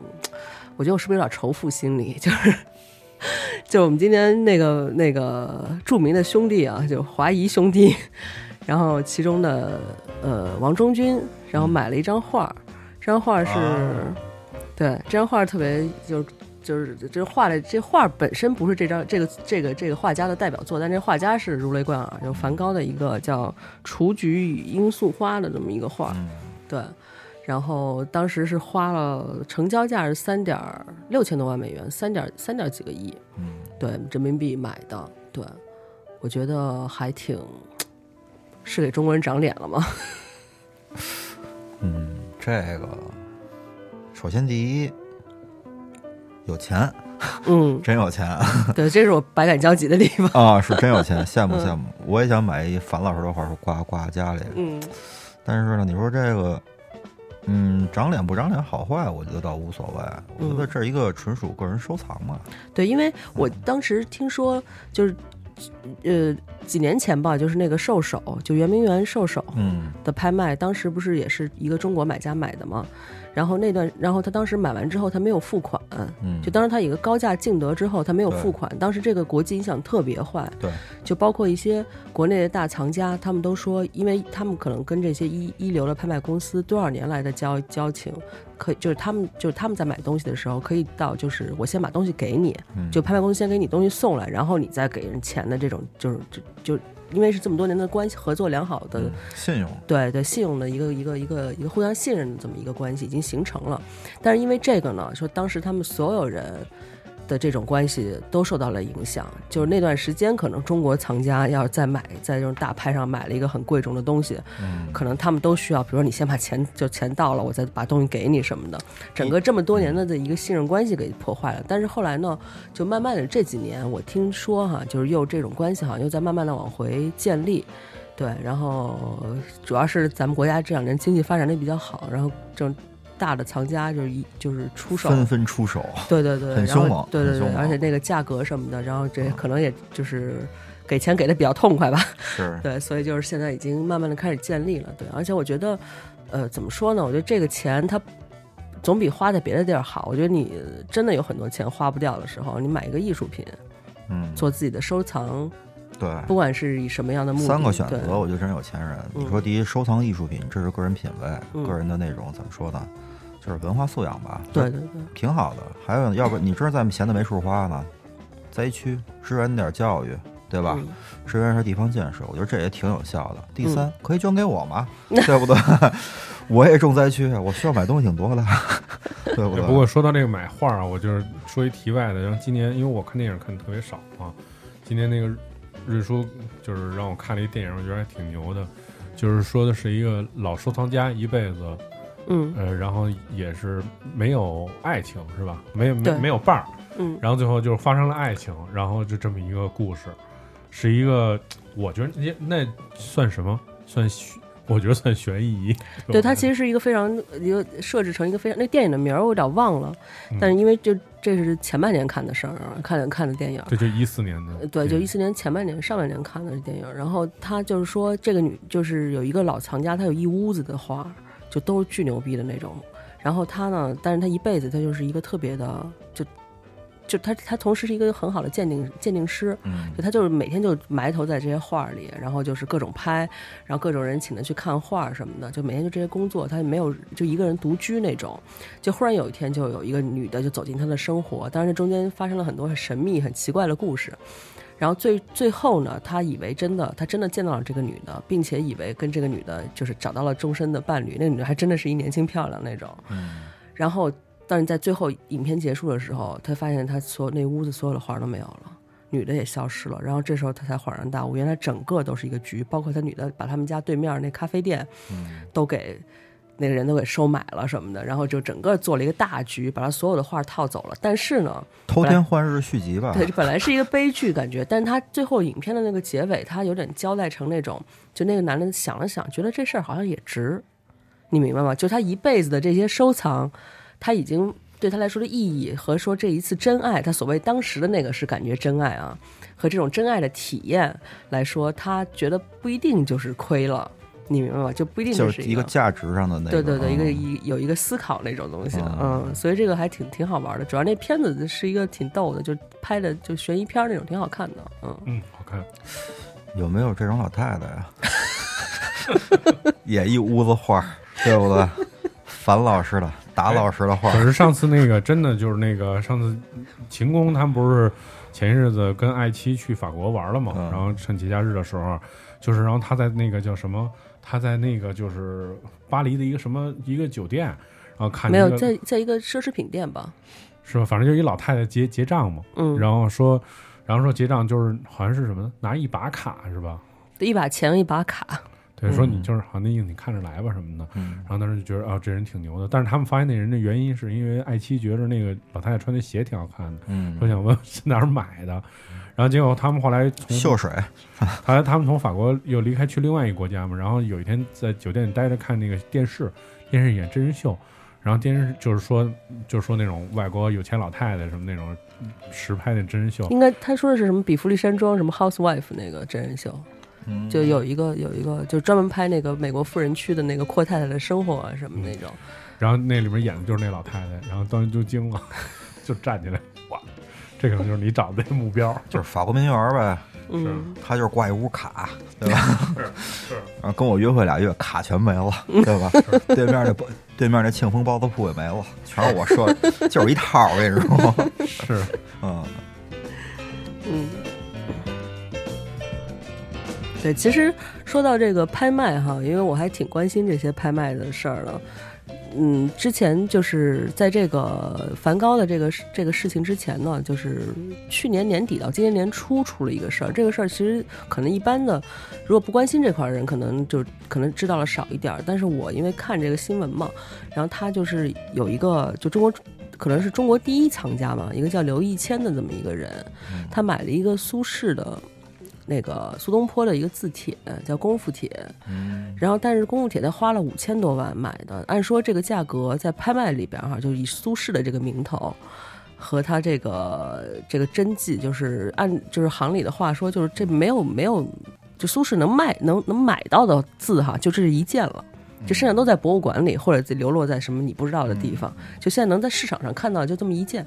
我觉得我是不是有点仇富心理？就是，就我们今年那个那个著名的兄弟啊，就华谊兄弟，然后其中的呃王中军，然后买了一张画，这张画是，啊。对，这张画特别就是就是这画的这画本身不是这张这个这个这个画家的代表作，但这画家是如雷贯耳，就梵高的一个叫《雏菊与罂粟花》的这么一个画，嗯。对。然后当时是花了成交价是三点六千多万美元，三点三点几个亿，嗯，对人民币买的，对，我觉得还挺是给中国人长脸了吗？嗯，这个首先第一有钱，嗯，真有钱对，这是我百感交集的地方。啊，是真有钱，羡慕羡慕。我也想买一樊老师的画，说挂挂家里。嗯但是呢，你说这个，嗯，长脸不长脸，好坏，我觉得倒无所谓。我觉得这是一个纯属个人收藏嘛。对，因为我当时听说，就是呃几年前吧，就是那个兽首，就圆明园兽首嗯的拍卖，当时不是也是一个中国买家买的吗？然后那段，然后他当时买完之后，他没有付款，嗯，就当时他以一个高价竞得之后，他没有付款，当时这个国际影响特别坏，对，就包括一些国内的大藏家，他们都说，因为他们可能跟这些一一流的拍卖公司多少年来的交交情，可以就是他们就是他们在买东西的时候，可以到就是我先把东西给你，嗯。就拍卖公司先给你东西送来，然后你再给人钱的这种，就是就就因为是这么多年的关系合作良好的。嗯信用，对对，信用的一个一个一个一个互相信任的这么一个关系已经形成了，但是因为这个呢，说当时他们所有人的这种关系都受到了影响，就是那段时间可能中国藏家要是再买在这种大拍上买了一个很贵重的东西，嗯，可能他们都需要，比如说你先把钱就钱到了，我再把东西给你什么的，整个这么多年的的一个信任关系给破坏了。但是后来呢，就慢慢的这几年，我听说哈，就是又这种关系好像又在慢慢的往回建立。对，然后主要是咱们国家这两年经济发展的比较好，然后这种大的藏家就是一就是出手，纷纷出手，对对对，很凶猛对对对，而且那个价格什么的，然后这可能也就是给钱给的比较痛快吧。是，对，所以就是现在已经慢慢的开始建立了。对，而且我觉得，呃，怎么说呢？我觉得这个钱它总比花在别的地儿好。我觉得你真的有很多钱花不掉的时候，你买一个艺术品嗯，做自己的收藏，对。不管是以什么样的目的，三个选择，我觉得真有钱人。嗯你说第一，收藏艺术品，这是个人品味、嗯个人的那种怎么说呢？就是文化素养吧。对对对，挺好的。还有，要不你这在闲的没处花呢，灾区支援点教育，对吧？嗯支援一下地方建设，我觉得这也挺有效的。第三，可以捐给我吗，对不对？我也重灾区，我需要买东西挺多的，对不对？不过说到这个买画啊，我就是说一题外的，然后今年因为我看电影看的特别少啊，今年那个瑞叔就是让我看了一电影，我觉得还挺牛的，就是说的是一个老收藏家一辈子，嗯呃，然后也是没有爱情是吧？没有没对没有伴儿，嗯然后最后就是发生了爱情，然后就这么一个故事，是一个我觉得那那算什么？算虚我觉得算悬疑。对，它其实是一个非常一个设置成一个非常那电影的名儿我有点忘了，嗯但是因为就这是前半年看的事儿啊，看看的电影。对，就一四年的，呃对，就一四年前半年、上半年看的这电影，然后他就是说，这个女就是有一个老藏家，他有一屋子的画，就都是巨牛逼的那种。然后他呢，但是他一辈子他就是一个特别的，就就他他同时是一个很好的鉴定鉴定师，嗯就他就是每天就埋头在这些画里，然后就是各种拍，然后各种人请他去看画什么的，就每天就这些工作，他也没有就一个人独居那种。就忽然有一天，就有一个女的就走进他的生活，当然这中间发生了很多很神秘、很奇怪的故事。然后最最后呢，他以为真的，他真的见到了这个女的，并且以为跟这个女的就是找到了终身的伴侣。那个女的还真的是一年轻漂亮那种。嗯然后，但是在最后影片结束的时候，他发现他所那屋子所有的花都没有了，女的也消失了。然后这时候他才恍然大悟，原来整个都是一个局，包括他女的把他们家对面那咖啡店嗯都给那个人都给收买了什么的，然后就整个做了一个大局，把他所有的画套走了。但是呢，偷天换日续集吧，对，本来是一个悲剧感觉，但是他最后影片的那个结尾，他有点交代成那种，就那个男的想了想，觉得这事儿好像也值，你明白吗？就他一辈子的这些收藏，他已经对他来说的意义和说这一次真爱，他所谓当时的那个是感觉真爱啊，和这种真爱的体验来说，他觉得不一定就是亏了，你明白吗？就不一定就是一一个价值上的那个，对对对，一个嗯一有一个思考那种东西的，嗯嗯，所以这个还挺挺好玩的。主要那片子是一个挺逗的，就拍的就悬疑片那种，挺好看的，嗯。嗯，好看。有没有这种老太太呀？演一屋子画，对不对？樊老师的、达老师的画儿，可是上次那个真的就是那个上次秦工他们不是前些日子跟爱妻去法国玩了嘛？嗯然后趁节假日的时候，就是然后他在那个叫什么？他在那个就是巴黎的一个什么一个酒店，然后看没有在在一个奢侈品店吧？是吧？反正就一老太太结结账嘛，嗯，然后说，然后说结账就是好像是什么呢？拿一把卡是吧？一把钱一把卡，对，说嗯你就是好像那意思，你看着来吧什么的。嗯然后当时就觉得啊，这人挺牛的。但是他们发现那人的原因是因为爱妻觉着那个老太太穿的鞋挺好看的，嗯说，想问 是哪儿买的。然后结果他们后来从秀水，后来他们从法国又离开去另外一个国家嘛，然后有一天在酒店里待着看那个电视，电视演真人秀，然后电视就是说就是说那种外国有钱老太太什么那种实拍的真人秀，应该他说的是什么比弗利山庄什么 Housewife 那个真人秀，嗯就有一个有一个就专门拍那个美国富人区的那个阔太太的生活啊什么那种。然后那里面演的就是那老太太，然后当时就惊了，就站起来，哇，这可能就是你找的目标，就是法国名媛呗，嗯，他就是挂一屋卡，对吧？是 是，然后跟我约会俩月，卡全没了，对吧？对面那包对面那庆丰包子铺也没了，全是我设，就是一套，我跟你说，是嗯嗯，对，其实说到这个拍卖哈，因为我还挺关心这些拍卖的事儿的。嗯，之前就是在这个梵高的这个这个事情之前呢，就是去年年底到今年年初出了一个事儿。这个事儿其实可能一般的，如果不关心这块儿的人，可能就可能知道了少一点儿。但是我因为看这个新闻嘛，然后他就是有一个就中国可能是中国第一藏家嘛，一个叫刘义谦的这么一个人，他买了一个苏轼的。那个苏东坡的一个字帖叫《功夫帖》，嗯然后但是功夫帖他花了五千多万买的，按说这个价格在拍卖里边哈，就是以苏轼的这个名头和他这个这个真迹，就是按就是行里的话说，就是这没有没有，就苏轼能卖能能买到的字哈，就这是一件了。就剩下都在博物馆里，或者流落在什么你不知道的地方。就现在能在市场上看到，就这么一件。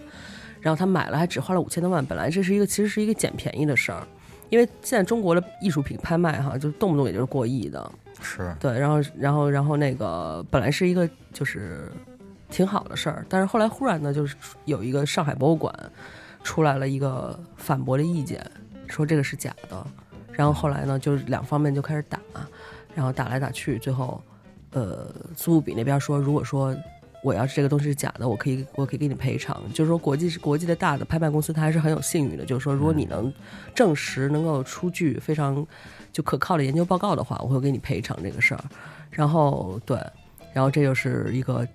然后他买了，还只花了五千多万。本来这是一个其实是一个捡便宜的事儿，因为现在中国的艺术品拍卖哈，就动不动也就是过亿的。是，对，然后然后然后那个本来是一个就是挺好的事儿，但是后来忽然呢，就是有一个上海博物馆出来了一个反驳的意见，说这个是假的。然后后来呢，就是两方面就开始打，然后打来打去，最后呃，苏富比那边说，如果说我要是这个东西是假的，我可以我可以给你赔偿。就是说国际是国际的大的拍卖公司，它还是很有信誉的。就是说，如果你能证实能够出具非常就可靠的研究报告的话，我会给你赔偿这个事儿。然后对，然后这就是一个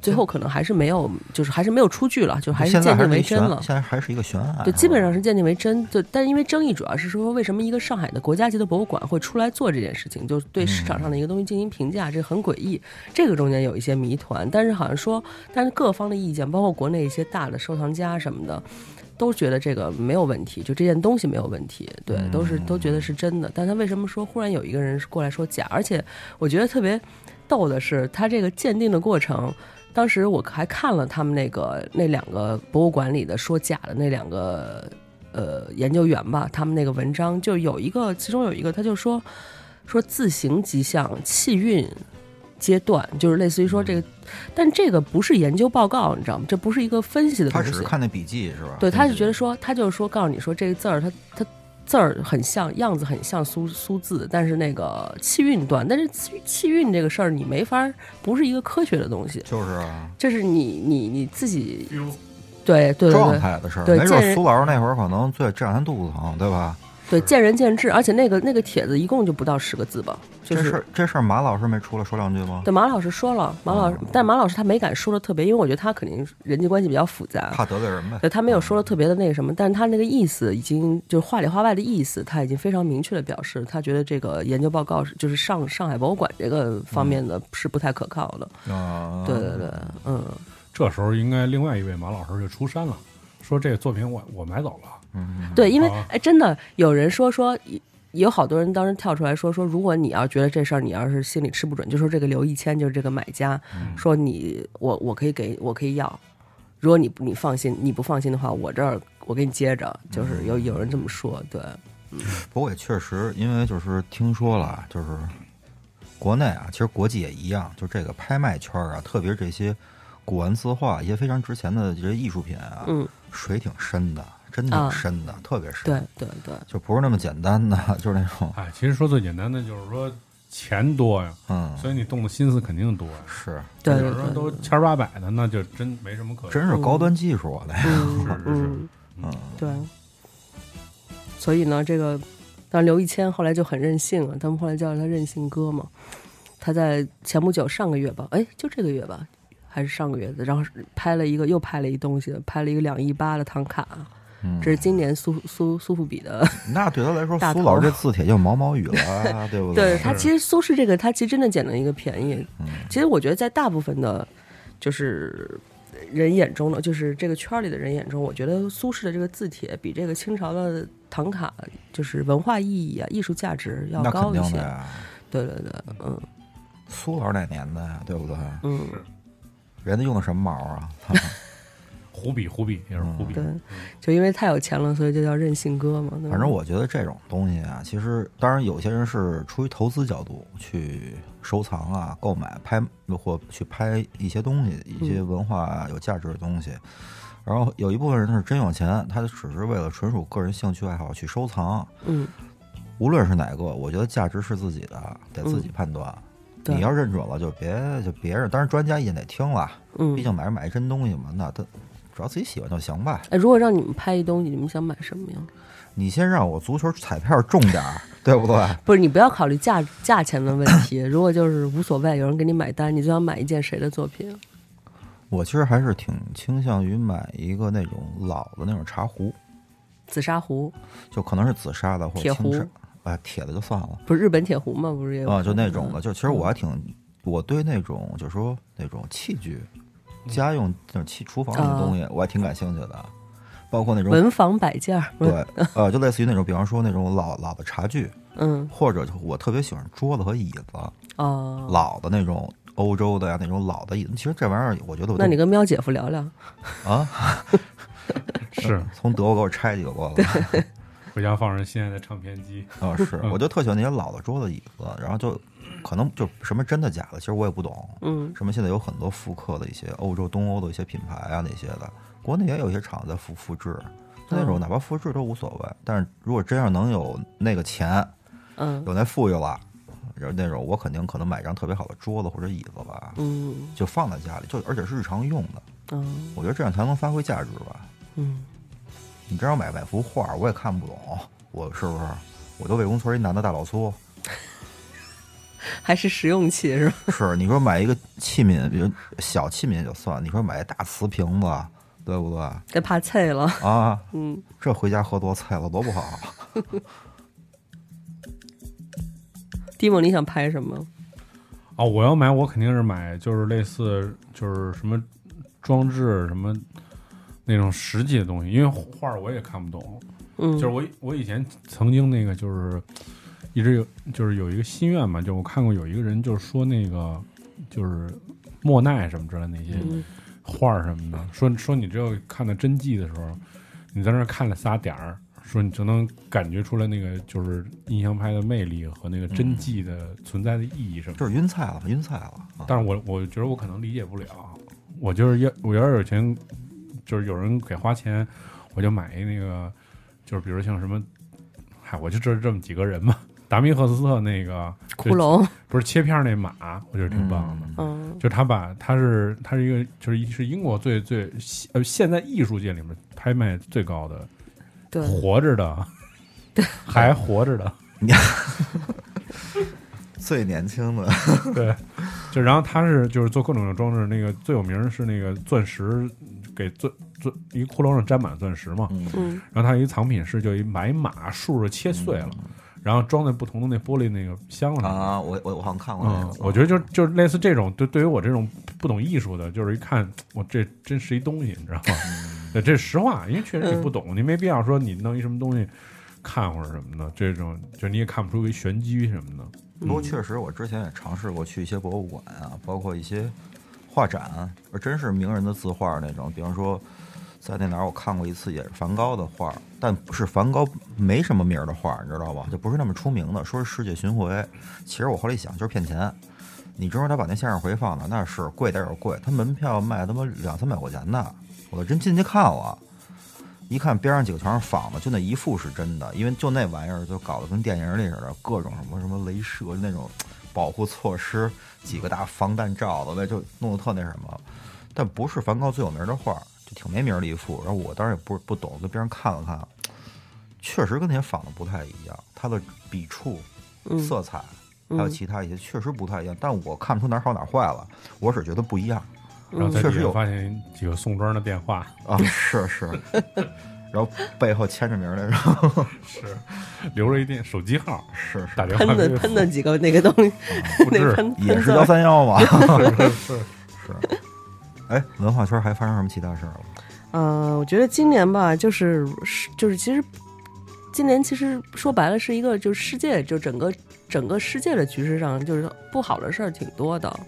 最后可能还是没有，就是还是没有出具了，就还是鉴定为真了。现在还是一个悬案。对，基本上是是鉴定为真。就但是因为争议主要是说，为什么一个上海的国家级的博物馆会出来做这件事情，就是对市场上的一个东西进行评价，这很诡异。这个中间有一些谜团，但是好像说，但是各方的意见，包括国内一些大的收藏家什么的。都觉得这个没有问题，就这件东西没有问题，对，都是都觉得是真的。但他为什么说忽然有一个人过来说假？而且我觉得特别逗的是，他这个鉴定的过程，当时我还看了他们那个那两个博物馆里的说假的那两个呃研究员吧，他们那个文章就有一个，其中有一个他就说说自行迹象气运阶段，就是类似于说这个，但这个不是研究报告，你知道吗？这不是一个分析的东西他只是。看那笔记是吧？对，他是觉得说，说，他就是说，告诉你说这个字儿，它它字儿很像，样子很像苏苏字，但是那个气韵断，但是气气韵这个事儿你没法儿，不是一个科学的东西，就是啊，这是你你你自己，对对对状态的事儿。没准对见人苏老师那会儿可能最这两天肚子疼，对吧？对，见仁见智，而且那个那个帖子一共就不到十个字吧，就是这事儿这事儿马老师没出来说两句吗？对马老师说了，马老师，哦但马老师他没敢说的特别，因为我觉得他肯定人际关系比较复杂，怕得罪人呗。对他没有说的特别的那个什么，但是他那个意思已经就是话里话外的意思，他已经非常明确的表示，他觉得这个研究报告是就是上上海博物馆这个方面的是不太可靠的。啊，对对对，嗯，这时候应该另外一位马老师就出山了，说这个作品我我买走了。嗯，对，因为啊哎，真的有人说说。有好多人当时跳出来说说，如果你要觉得这事儿，你要是心里吃不准，就说这个刘一千就是这个买家，说你我我可以给我可以要，如果你你放心你不放心的话，我这儿我给你接着，就是有有人这么说，对，不过也确实，因为就是听说了，就是国内啊，其实国际也一样，就这个拍卖圈啊，特别是这些古玩字画、一些非常值钱的这些艺术品啊，嗯，水挺深的，真挺啊深的，特别深。对对对，就不是那么简单的，就是那种，哎，其实说最简单的就是说钱多呀，嗯，所以你动的心思肯定多呀。是，对有人说对对都千儿八百的，那就真没什么可。真是高端技术啊，那嗯 是是是嗯，嗯，对。所以呢，这个，但刘一谦后来就很任性了，他们后来叫他任性哥嘛。他在前不久上个月吧，哎，就这个月吧，还是上个月的，然后拍了一个又拍了一东西，拍了一个两亿八的唐卡，嗯这是今年苏苏苏富比的。那对他来说，苏老师这字帖就毛毛雨了，对不对对他其实苏轼这个，他其实真的捡了一个便宜。嗯其实我觉得在大部分的，就是人眼中呢，就是这个圈儿里的人眼中，我觉得苏轼的这个字帖比这个清朝的唐卡，就是文化意义啊、艺术价值要高一些。对对对，嗯苏老师哪年的呀？对不对？嗯，人家用的什么毛啊？胡比胡比也是胡比。对，就因为太有钱了，所以就叫任性哥嘛。反正我觉得这种东西啊，其实当然有些人是出于投资角度去收藏啊、购买、拍或去拍一些东西，一些文化有价值的东西。然后有一部分人是真有钱，他只是为了纯属个人兴趣爱好去收藏。嗯，无论是哪个，我觉得价值是自己的，得自己判断。嗯对你要认准了，就别就别人，当然专家也得听了，嗯毕竟买是买一真东西嘛，那他只要自己喜欢就行吧。哎，如果让你们拍一东西，你们想买什么呀？你先让我足球彩票中点儿，对不对？不是你不要考虑价价钱的问题，如果就是无所谓，有人给你买单，你就想买一件谁的作品？我其实还是挺倾向于买一个那种老的那种茶壶，紫砂壶就可能是紫砂的或铁壶者青砂，啊，铁的就算了不是日本铁壶吗？不是也有啊，就那种的。就其实我嗯还挺，我对那种就是说那种器具、家用那种器厨房那种东西，我还挺感兴趣的，包括那种文房摆件儿。对，呃，就类似于那种，比方说那种老老的茶具，嗯或者就我特别喜欢桌子和椅子，哦，老的那种欧洲的呀，那种老的椅子。其实这玩意儿，我觉得我那你跟喵姐夫聊聊。啊，是从德国给我拆几个过来。回家放上心爱的唱片机。啊，是，嗯我就特喜欢那些老的桌子椅子，然后就可能就什么真的假的，其实我也不懂。嗯什么现在有很多复刻的一些欧洲、东欧的一些品牌啊那些的，国内也有一些厂子在复复制，那种嗯哪怕复制都无所谓。但是如果真要能有那个钱，嗯有那富裕了，然后那种我肯定可能买张特别好的桌子或者椅子吧，嗯就放在家里，就而且是日常用的，嗯我觉得这样才能发挥价值吧。嗯，你真要买买幅画，我也看不懂，我是不是？我就魏公村一男的大老粗，还是实用器是吧？是你说买一个器皿，比如小器皿也就算，你说买一大瓷瓶子，对不对？这怕脆了。啊，嗯，这回家喝多菜了多不好。蒂莫，你想拍什么？哦，我要买，我肯定是买，就是类似，就是什么装置什么那种实际的东西，因为画我也看不懂。嗯，就是我我以前曾经那个就是一直有就是有一个心愿嘛，就我看过有一个人就是说那个就是莫奈什么之类的那些嗯画儿什么的，说说你只有看到真迹的时候，你在那儿看了仨点儿，说你就能感觉出来那个就是印象派的魅力和那个真迹的存在的意义什么的。就是晕菜了，晕菜了。啊但是我我觉得我可能理解不了，我就是要我要是有钱，就是有人给花钱，我就买一那个，就是比如像什么，嗨，我就知道这么几个人嘛，达米赫斯特那个骷髅，不是切片那马，我觉得挺棒的。嗯就他把他是他是一个就是是英国最最呃现在艺术界里面拍卖最高的对，活着的，还活着的，最年轻的，对，就然后他是就是做各种的装置，那个最有名是那个钻石，给钻钻一个骷髅上沾满钻石嘛，嗯。然后他有一藏品是就一买马竖着切碎了，然后装在不同的那玻璃那个箱子上。啊，我我我好像看过那个，，嗯我觉得就就类似这种，对对于我这种不懂艺术的，就是一看我这真是一东西，你知道吗？对，这是实话，因为确实你不懂，你没必要说你弄一什么东西看或者什么的，这种就你也看不出个玄机什么的。不过确实，我之前也尝试过去一些博物馆啊，包括一些画展，而真是名人的字画那种。比方说，在那哪儿我看过一次，也是梵高的画，但不是梵高没什么名儿的画，你知道吧？就不是那么出名的，说是世界巡回。其实我后来一想，就是骗钱。你知道他把那线上回放的，那是贵点儿有贵，他门票卖他妈两三百块钱呢，我真进去看了。一看边上几个全是仿的，就那一幅是真的，因为就那玩意儿就搞得跟电影里似的，各种什么什么镭射那种保护措施，几个大防弹罩子，那就弄得特那什么。但不是梵高最有名的画，就挺没名儿的一幅。然后我当时也不不懂，跟别人看了看，确实跟那些仿的不太一样，它的笔触、嗯色彩还有其他一些确实不太一样，但我看不出哪儿好哪儿坏了，我只觉得不一样然后确实有发现几个宋庄的电话，啊，是是。然后背后签着名儿的，然 后 是留着一电手机号，是是打电话喷的喷的几个那个东西，不是那喷也是幺。三幺嘛。是是是，哎，文化圈还发生什么其他事儿了？嗯，我觉得今年吧，就是是就是其实今年其实说白了是一个就是世界就整个整个世界的局势上，就是不好的事儿挺多的，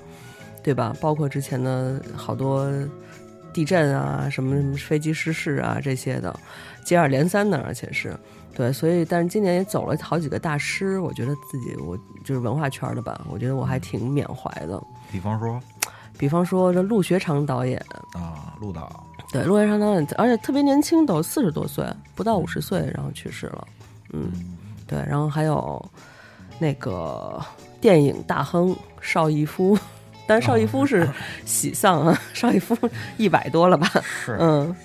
对吧？包括之前的好多地震啊，什么什么飞机失事啊这些的，接二连三的，而且是。对，所以但是今年也走了好几个大师，我觉得自己我就是文化圈的吧，我觉得我还挺缅怀的。比方说比方说这陆学长导演，啊，陆导。对，陆学长导演，而且特别年轻，都四十多岁，不到五十岁，然后去世了。嗯，对，然后还有那个电影大亨邵逸夫，但是邵逸夫是喜丧啊，邵逸夫一百多了吧？是，嗯，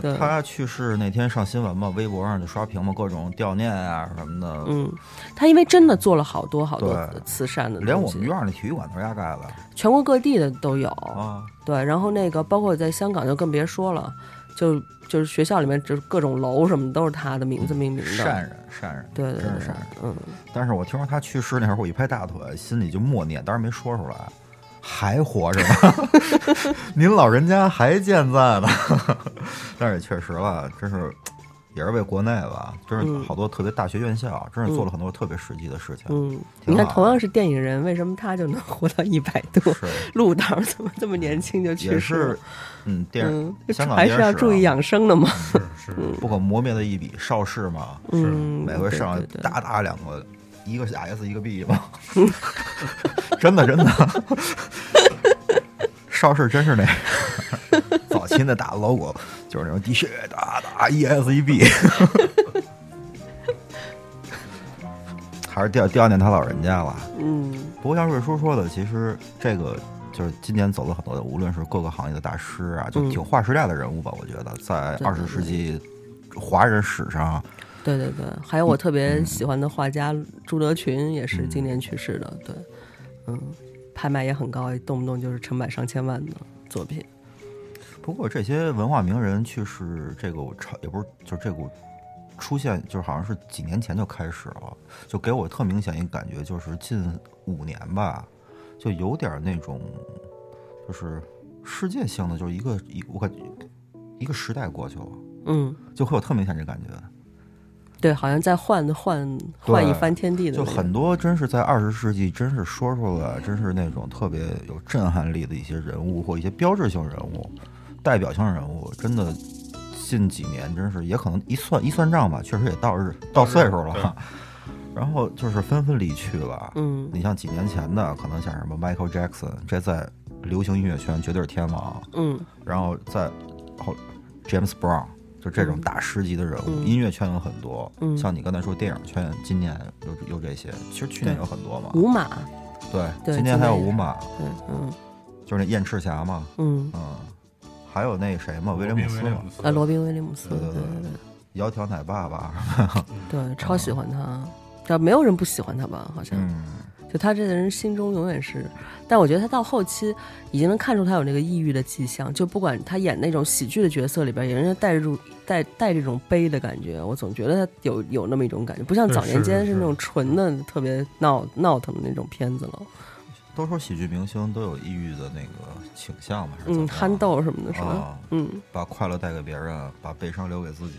就是他去世那天上新闻嘛，微博上就刷屏嘛，各种悼念啊什么的，嗯，他因为真的做了好多好多慈善的，连我们院儿那体育馆都是压盖的全国各地的都有。啊。对，然后那个包括在香港就更别说了，就就是学校里面就是各种楼什么都是他的名字命名的。善人，善人，对对对善人。，嗯，但是我听说他去世那会儿，我一拍大腿，心里就默念，当然没说出来，还活着呢，您老人家还健在呢。但是也确实了，真是也是为国内吧，真是嗯好多特别大学院校，真是做了很多特别实际的事情。嗯，你看，同样是电影人，为什么他就能活到一百多？是，陆导怎么这么年轻就去世了是？，嗯，电影，香港还是要注意养生的嘛。是是，不可磨灭的一笔，邵氏嘛，嗯，每回上来对对对打打两个，一个是 S 一个 B 吧，真的真的，邵氏真是那早期那大 logo 就是那种滴血打打 E S 一 B，还是悼悼念他老人家了。嗯不过像瑞叔说的，其实这个就是今年走了很多的，无论是各个行业的大师啊，就嗯挺划时代的人物吧。我觉得在对二十世纪华人史上，对对对，还有我特别喜欢的画家朱德群，也是今年去世的。对，嗯，拍卖也很高，动不动就是成百上千万的作品。不过这些文化名人去世，这个我超也不是，就是这股出现，就是好像是几年前就开始了，就给我特明显一个感觉，就是近五年吧，就有点那种，就是世界性的，就是一个一我感觉一个时代过去了，嗯，就会有特明显这感觉。对，好像在换换换一番天地的，就很多真是在二十世纪，真是说出了，真是那种特别有震撼力的一些人物或一些标志性人物、代表性人物，真的近几年真是也可能一算一算账吧，确实也到日到岁数了，然后就是纷纷离去了。嗯你像几年前的，可能像什么 Michael Jackson，这在流行音乐圈绝对是天王，嗯然后在后 James Brown。就这种大师级的人物，嗯。音乐圈有很多，嗯。像你刚才说电影圈，今年有有这些，其实去年有很多嘛。五马，对，对今年还有五马，嗯，嗯。就是那燕赤霞嘛，嗯，嗯，还有那谁嘛，威廉姆斯嘛，啊，罗宾威廉姆斯，对对对对对窈窕奶爸爸，对，超喜欢他，但没有人不喜欢他吧？好像，嗯，就他这个人心中永远是，但我觉得他到后期已经能看出他有那个抑郁的迹象，就不管他演那种喜剧的角色里边，也人家带入带带这种悲的感觉，我总觉得他有有那么一种感觉，不像早年间是那种纯的特别闹闹腾的那种片子了，都说喜剧明星都有抑郁的那个倾向嘛，嗯，么憨豆什么的是吧？啊，嗯，把快乐带给别人，把悲伤留给自己，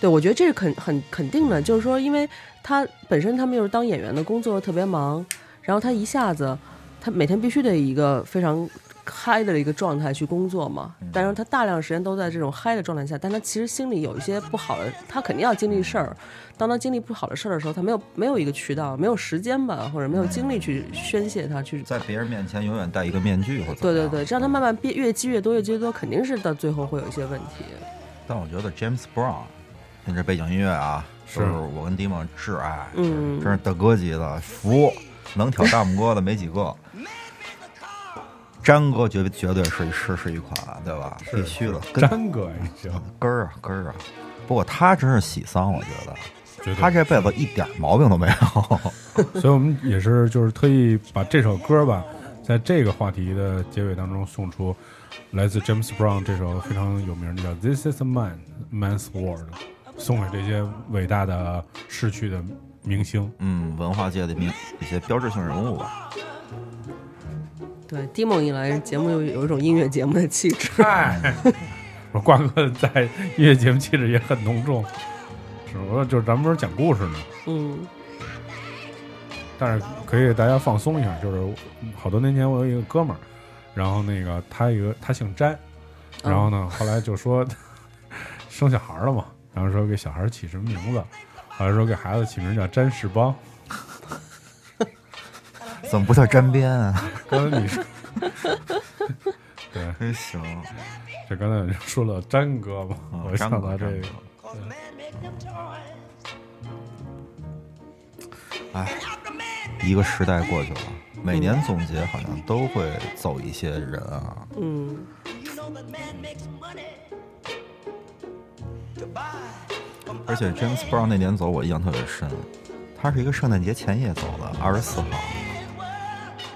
对，我觉得这是肯很肯定的，就是说，因为他本身他们又是当演员的，工作特别忙，然后他一下子，他每天必须得一个非常嗨的一个状态去工作嘛，但是他大量时间都在这种嗨的状态下，但他其实心里有一些不好的，他肯定要经历事儿。当他经历不好的事儿的时候，他没有没有一个渠道，没有时间吧，或者没有精力去宣泄他去。在别人面前永远戴一个面具，或者对对对，这样他慢慢变越积越多，越积越多，肯定是到最后会有一些问题。但我觉得 James Brown，听这背景音乐啊，是我跟迪梦挚爱，嗯真是大哥级的，服，能挑大拇哥的没几个。詹哥绝绝对是是是一款，对吧？必须的，詹哥也行，根儿啊根儿啊。不过他真是喜丧，我觉得他这辈子一点毛病都没有。所以我们也是就是特意把这首歌吧，在这个话题的结尾当中送出来自 James Brown 这首非常有名的叫《This Is a Man Man's World》，送给这些伟大的逝去的明星。嗯，文化界的名一些标志性人物吧。对，迪梦一来，节目有有一种音乐节目的气质。嗨，我瓜哥在音乐节目气质也很浓重，只不过就是咱们不是讲故事呢，嗯但是可以给大家放松一下，就是好多年前我有一个哥们儿，然后那个他一个他姓詹，然后呢后来就说 生小孩了嘛，然后说给小孩起什么名字，好像说给孩子起名叫詹士邦，怎么不叫沾边啊？刚才你说，对，真行，这刚才说了詹哥嘛，嗯我想到这个詹，哎，一个时代过去了，每年总结好像都会走一些人啊。嗯，而且 James Brown 那年走，我印象特别深，他是一个圣诞节前夜走的，二十四号，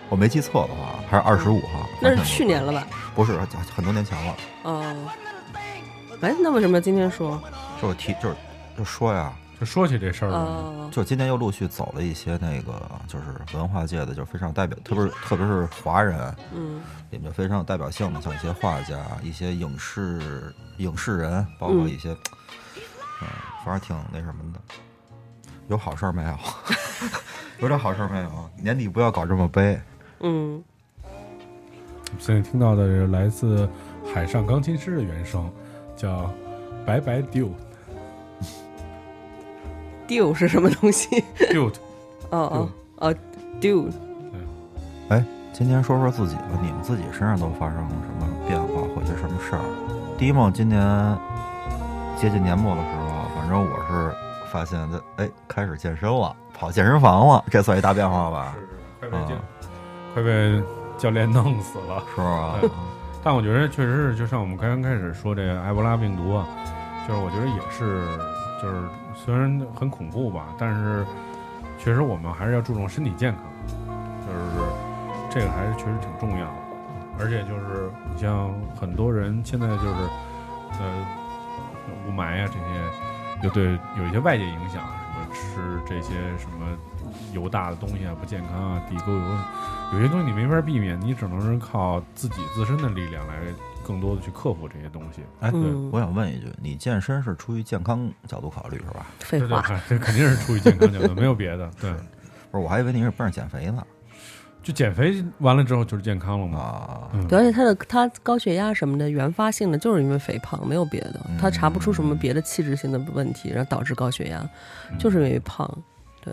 我没记错的话，还是二十五号。那是去年了吧？不是很多年前了，哦，哎，那为什么今天说？就是提就是就说呀，就说起这事儿了，哦，就今年又陆续走了一些那个就是文化界的，就非常有代表，特别是特别是华人，嗯里面非常有代表性的，像一些画家、一些影视影视人，包括一些，嗯，反正挺那什么的。有好事儿没有？有点好事儿没有？年底不要搞这么悲。嗯，现在听到的是来自海上钢琴师的原声，叫《白白 Dude 是什么东西？Dude》，哦哦哦，dude，哎，今天说说自己吧，你们自己身上都发生了什么变化或者什么事儿？第一梦今年接近年末的时候，反正我是发现这哎开始健身了，跑健身房了，这算一大变化吧？快被快被教练弄死了。是 吧？但我觉得确实是，就像我们刚刚开始说这个埃博拉病毒啊，就是我觉得也是，就是虽然很恐怖吧，但是确实我们还是要注重身体健康。就是这个还是确实挺重要的。而且就是你像很多人现在就是呃雾霾啊这些，就对有一些外界影响，什么吃这些什么油大的东西啊不健康啊，地沟油，有些东西你没法避免，你只能是靠自己自身的力量来更多的去克服这些东西。哎，对我想问一句，你健身是出于健康角度考虑是吧？对对废话，，这肯定是出于健康角度，没有别的。对，不是，我还以为你是奔着减肥呢就减肥完了之后就是健康了嘛。啊。嗯，对，而且他的他高血压什么的原发性的就是因为肥胖，没有别的，他查不出什么别的器质性的问题，然后导致高血压，就是因为胖。对，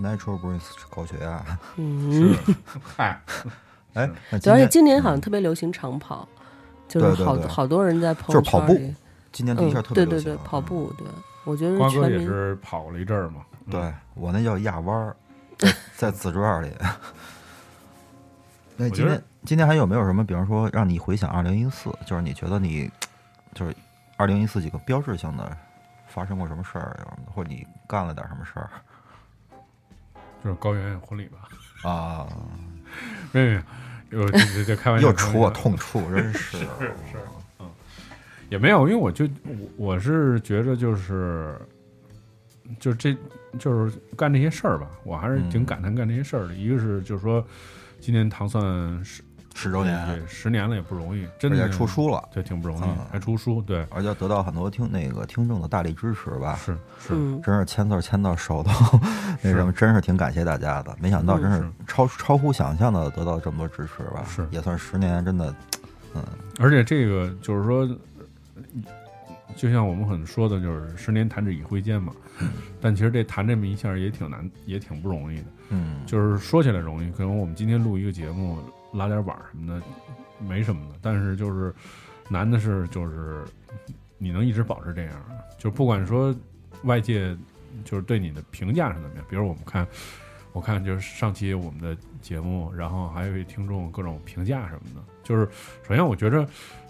Natural brings 高血压。嗯，嗨，哎，而且今年好像特别流行长跑，就是好好多人在朋友就是跑步，今年的确嗯，特别流行。对对对，跑步，对我觉得瓜哥也是跑了一阵儿嘛。嗯对我那叫压弯儿，在 在自传里。那今天今天还有没有什么，比方说让你回想二零一四，就是你觉得你就是二零一四几个标志性的发生过什么事儿，或者你干了点什么事儿就是高圆圆婚礼吧？啊？没有没有，有这这这开玩笑，又戳我痛处，真 是是是，嗯，也没有，因为我就我我是觉着就是，就这就是干这些事儿吧，我还是挺嗯感叹干这些事儿的。一个是就是说，今年糖蒜十十周年，对十年了也不容易，真而的且出书了，对，挺不容易嗯，还出书，对，而且得到很多听那个听众的大力支持吧。是是，嗯，真是签字签到手都 那什么，真是挺感谢大家的。没想到嗯真是是超超乎想象的得到这么多支持吧？是也算十年，真的嗯而且这个就是说，就像我们很说的，就是十年弹指一挥间嘛。但其实这弹这么一下也挺难，也挺不容易的。嗯，就是说起来容易，可能我们今天录一个节目，拉点碗什么的，没什么的。但是就是难的是，就是你能一直保持这样，就不管说外界就是对你的评价是怎么样。比如我们看，我看就是上期我们的节目，然后还有一听众各种评价什么的。就是首先我觉着，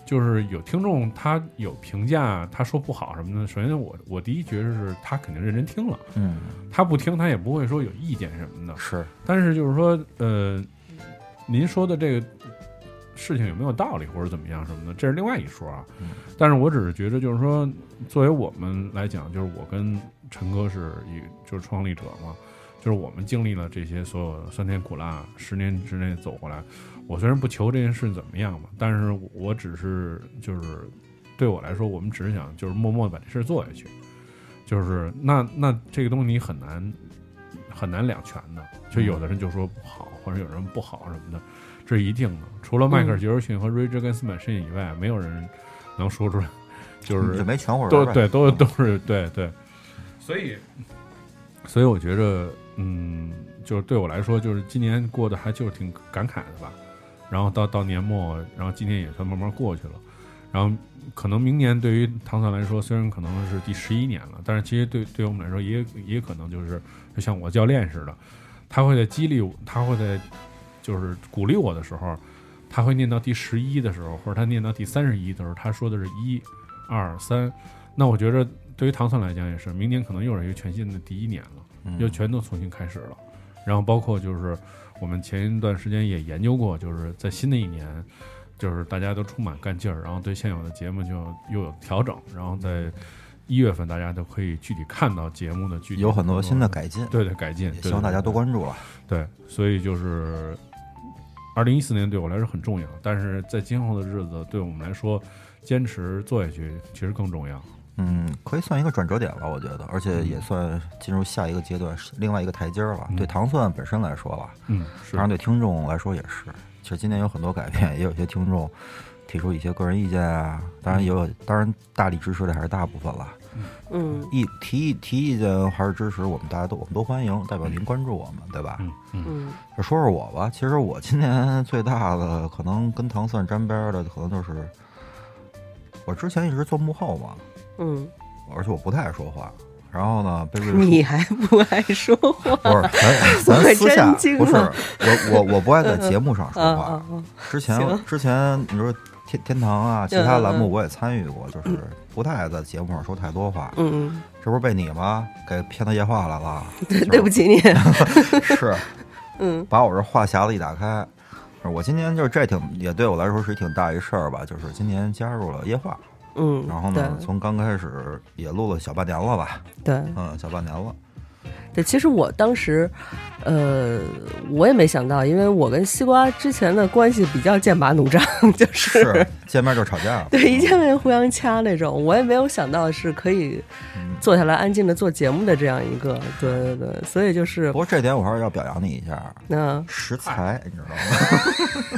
就是有听众他有评价，他说不好什么的。首先我我第一觉得是他肯定认真听了，嗯，他不听他也不会说有意见什么的。是但是就是说，呃，您说的这个事情有没有道理或者怎么样什么的，这是另外一说啊。嗯但是我只是觉得，就是说，作为我们来讲，就是我跟陈哥是一就是创立者嘛，就是我们经历了这些所有酸甜苦辣，十年之内走过来。我虽然不求这件事怎么样嘛，但是我只是就是对我来说，我们只是想就是默默的把这事做下去。就是那那这个东西你很难很难两全的，就有的人就说不好，或者有什么不好什么的，这是一定的。除了迈克尔·杰克逊和瑞·根斯本身以外，没有人能说出来，就是就没全乎人呗。都对，都都是对对，所以，所以我觉着，嗯，就是对我来说，就是今年过得还就是挺感慨的吧。然后到到年末，然后今年也算慢慢过去了。然后可能明年对于唐三来说，虽然可能是第十一年了，但是其实对对我们来说也也可能就是就像我教练似的，他会在激励我，他会在就是鼓励我的时候，他会念到第十一的时候，或者他念到第三十一的时候，他说的是一、二、三。那我觉着对于唐蒜来讲也是，明年可能又是一个全新的第一年了，嗯又全都重新开始了。然后包括就是我们前一段时间也研究过，就是在新的一年，就是大家都充满干劲儿，然后对现有的节目就又有调整，然后在一月份大家都可以具体看到节目的具体有很多新的改进，对对改进，希望大家多关注了。对，所以就是二零一四年对我来说很重要，但是在今后的日子对我们来说，坚持做下去其实更重要。嗯，可以算一个转折点了，我觉得，而且也算进入下一个阶段，是另外一个台阶儿了。嗯对糖蒜本身来说吧，嗯，是当然对听众来说也是。其实今年有很多改变，也有些听众提出一些个人意见啊，当然也有，当然大力支持的还是大部分了。嗯意提意提意见还是支持，我们大家都我们都欢迎，代表您关注我们，对吧？嗯嗯嗯就说说我吧，其实我今年 最大的可能跟糖蒜沾边儿的，可能就是我之前一直做幕后嘛，嗯，而且我不太爱说话。然后呢，被瑞你还不爱说话？不是咱咱私下不是我我我不爱在节目上说话。之前之前你说天天堂啊，其他栏目我也参与过，就是不太爱在节目上说太多话。嗯嗯，这不是被你吗？给骗到夜话来了？对，对不起你。是。嗯。把我这话匣子一打开，我今年就是这挺也对我来说是挺大一事儿吧，就是今年加入了夜话，嗯，然后呢，从刚开始也录了小半年了吧，对。嗯，小半年了，对，其实我当时，呃，我也没想到，因为我跟西瓜之前的关系比较剑拔弩张，就是是见面就吵架 了，对一见面互相掐那种，我也没有想到是可以嗯。坐下来安静的做节目的这样一个，对对对，所以就是不过这点我还是要表扬你一下，那食材，你知道吗？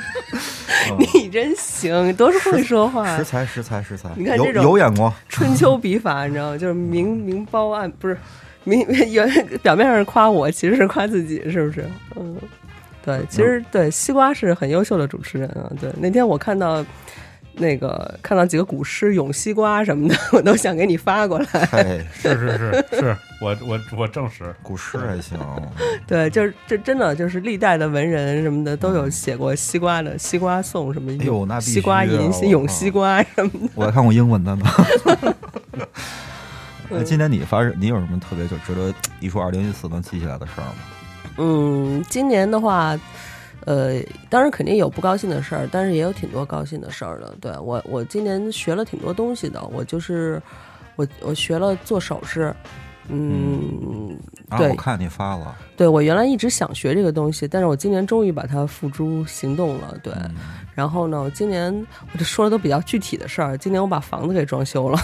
嗯。你真行，都是会说话食材，食材，食材，你看这种有眼光，春秋笔法，你知道吗？就是明明褒暗，不是明 原表面上是夸我，其实是夸自己，是不是？嗯，对，其实对西瓜是很优秀的主持人啊。对，那天我看到那个看到几个古诗咏西瓜什么的，我都想给你发过来。嘿，是是是是，我我我证实，古诗还行，对，就是这真的就是历代的文人什么的都有写过西瓜的西瓜颂什么哎呦那必须西瓜吟、咏西瓜什么的。我还看过英文的呢。那今年你发生，你有什么特别就值得一说二零一四能记起来的事儿吗？嗯，今年的话，呃，当然肯定有不高兴的事儿，但是也有挺多高兴的事儿的。对我，我今年学了挺多东西的。我就是我，我学了做首饰。嗯，啊，对我看你发了，对我原来一直想学这个东西，但是我今年终于把它付诸行动了。对，嗯然后呢，我今年我就说的都比较具体的事儿。今年我把房子给装修了，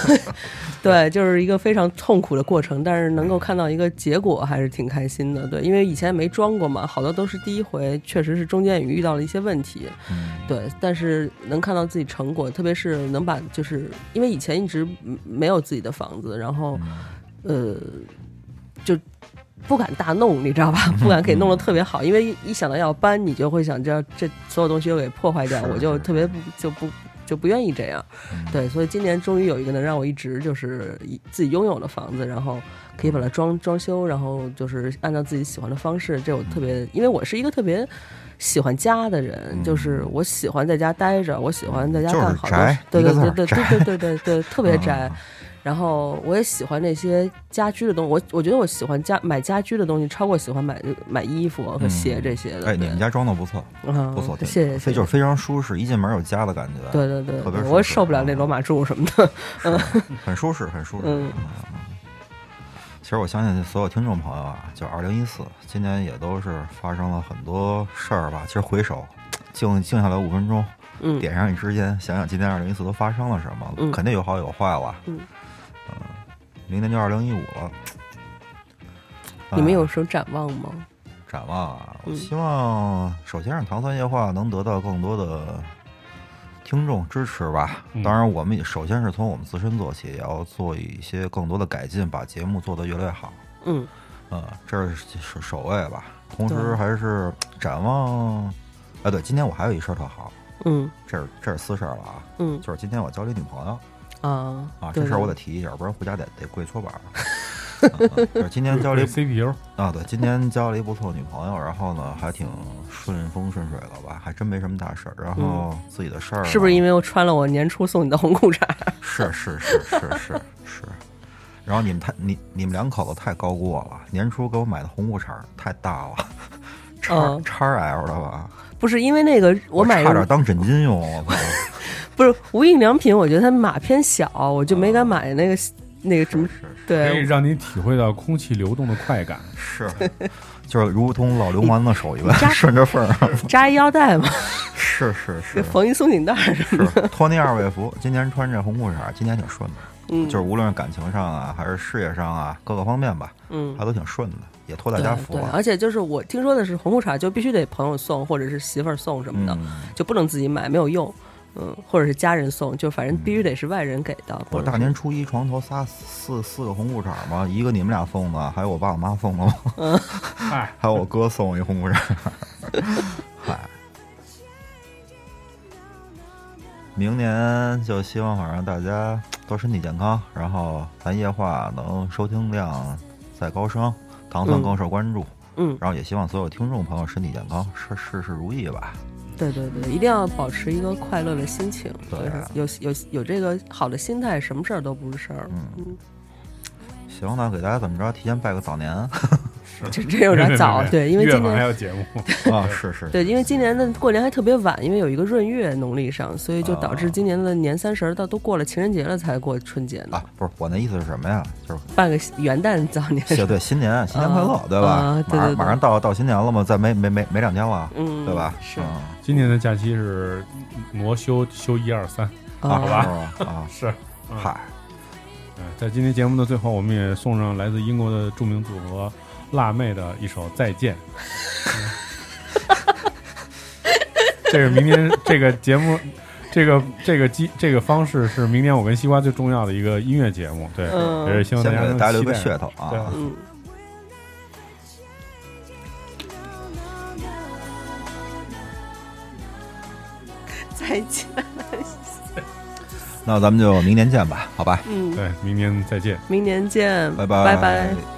对，就是一个非常痛苦的过程，但是能够看到一个结果，还是挺开心的。对，因为以前没装过嘛，好多都是第一回，确实是中间也遇到了一些问题。嗯对，但是能看到自己成果，特别是能把，就是因为以前一直嗯没有自己的房子，然后呃，就不敢大弄，你知道吧？不敢给弄得特别好，因为一一想到要搬，你就会想这这所有东西都给破坏掉，我就特别不就不就不愿意这样。对，所以今年终于有一个能让我一直就是一自己拥有的房子，然后可以把它装装修，然后就是按照自己喜欢的方式，这我特别，因为我是一个特别。喜欢家的人，就是我喜欢在家待着，我喜欢在家就是干好多事，对对对对对对对对对，特别宅嗯。然后我也喜欢那些家居的东西，我我觉得我喜欢家买家居的东西，超过喜欢买买衣服和鞋这些的。哎，你们家装的不错，啊不错，谢谢，谢谢非就是非常舒适，一进门有家的感觉，对对对我受不了那罗马柱什么的。嗯很舒适，很舒适。嗯其实我相信所有听众朋友啊，就二零一四，今年也都是发生了很多事儿吧。其实回首，静静下来五分钟，嗯点上一支烟，想想今年二零一四都发生了什么，嗯肯定有好有坏了。嗯嗯明年就二零一五了。你们哎有什么展望吗？展望啊？我嗯希望首先让唐三夜话能得到更多的听众支持吧。嗯当然，我们也首先是从我们自身做起，也要做一些更多的改进，把节目做得越来越好。嗯嗯，这是是首位吧。同时还是展望，哎，对，今天我还有一事儿特好，嗯这是这是私事儿了啊，嗯就是今天我交了一女朋友啊啊，这事儿我得提一下，不然回家得得跪搓板儿。今天交了一 CPU，啊，对，今天交了一不错的女朋友，然后呢还挺顺风顺水的吧，还真没什么大事儿。然后自己的事儿、嗯是不是因为我穿了我年初送你的红裤衩？是是是是是是。然后你们太你你们两口子太高估我了，年初给我买的红裤衩太大了，叉嗯叉 L 的吧？不是因为那个我买的差点当枕巾用，我操！不是无印良品，我觉得它码偏小，我就没敢买那个那个什么。是可以对，让你体会到空气流动的快感。是是，就是如同老流氓的手一般，顺着缝儿。扎一腰带嘛，是是是 缝一松紧带儿什么的。是，托尼二位服，今年穿这红裤衩，今年挺顺的。嗯，就是无论是感情上啊，还是事业上啊，各个方面吧，嗯还都挺顺的，也托大家福对，了。而且就是我听说的是红裤衩就必须得朋友送或者是媳妇儿送什么的，嗯，就不能自己买，没有用。嗯，或者是家人送，就反正必须得是外人给的。我大年初一床头仨四四个红裤衩嘛，一个你们俩送的，还有我爸我妈送的嘛，嗨，还有我哥送我一红裤衩。嗨，明年就希望反正大家都身体健康，然后咱夜话能收听量再高升，糖蒜嗯更受关注。嗯，然后也希望所有听众朋友身体健康，事事事如意吧。对对对，一定要保持一个快乐的心情，对就是有有有这个好的心态，什么事儿都不是事儿。嗯行，那给大家怎么着？提前拜个早年。这 这有点早，对，因为今年还有节目，啊，是是，对，因为今年的过年还特别晚，因为有一个闰月农历上，所以就导致啊今年的年三十儿到都过了情人节了才过春节呢，啊，不是我那意思是什么呀？就是办个元旦早年，对对，新年新年快乐啊，对吧啊？对马上马上到到新年了嘛，再没没没没两天了，嗯，对吧？是嗯今年的假期是挪休休一二三，好吧？啊，是。嗯嗨，呃在今天节目的最后，我们也送上来自英国的著名组合辣妹的一首《再见》。这是明天这个节目，这个这个机这个方式是明年我跟西瓜最重要的一个音乐节目，对，嗯也是希望大家能给大家留个噱头啊对。嗯。再见，那咱们就明年见吧，好吧？嗯，对，明年再见。明年见，拜拜拜拜。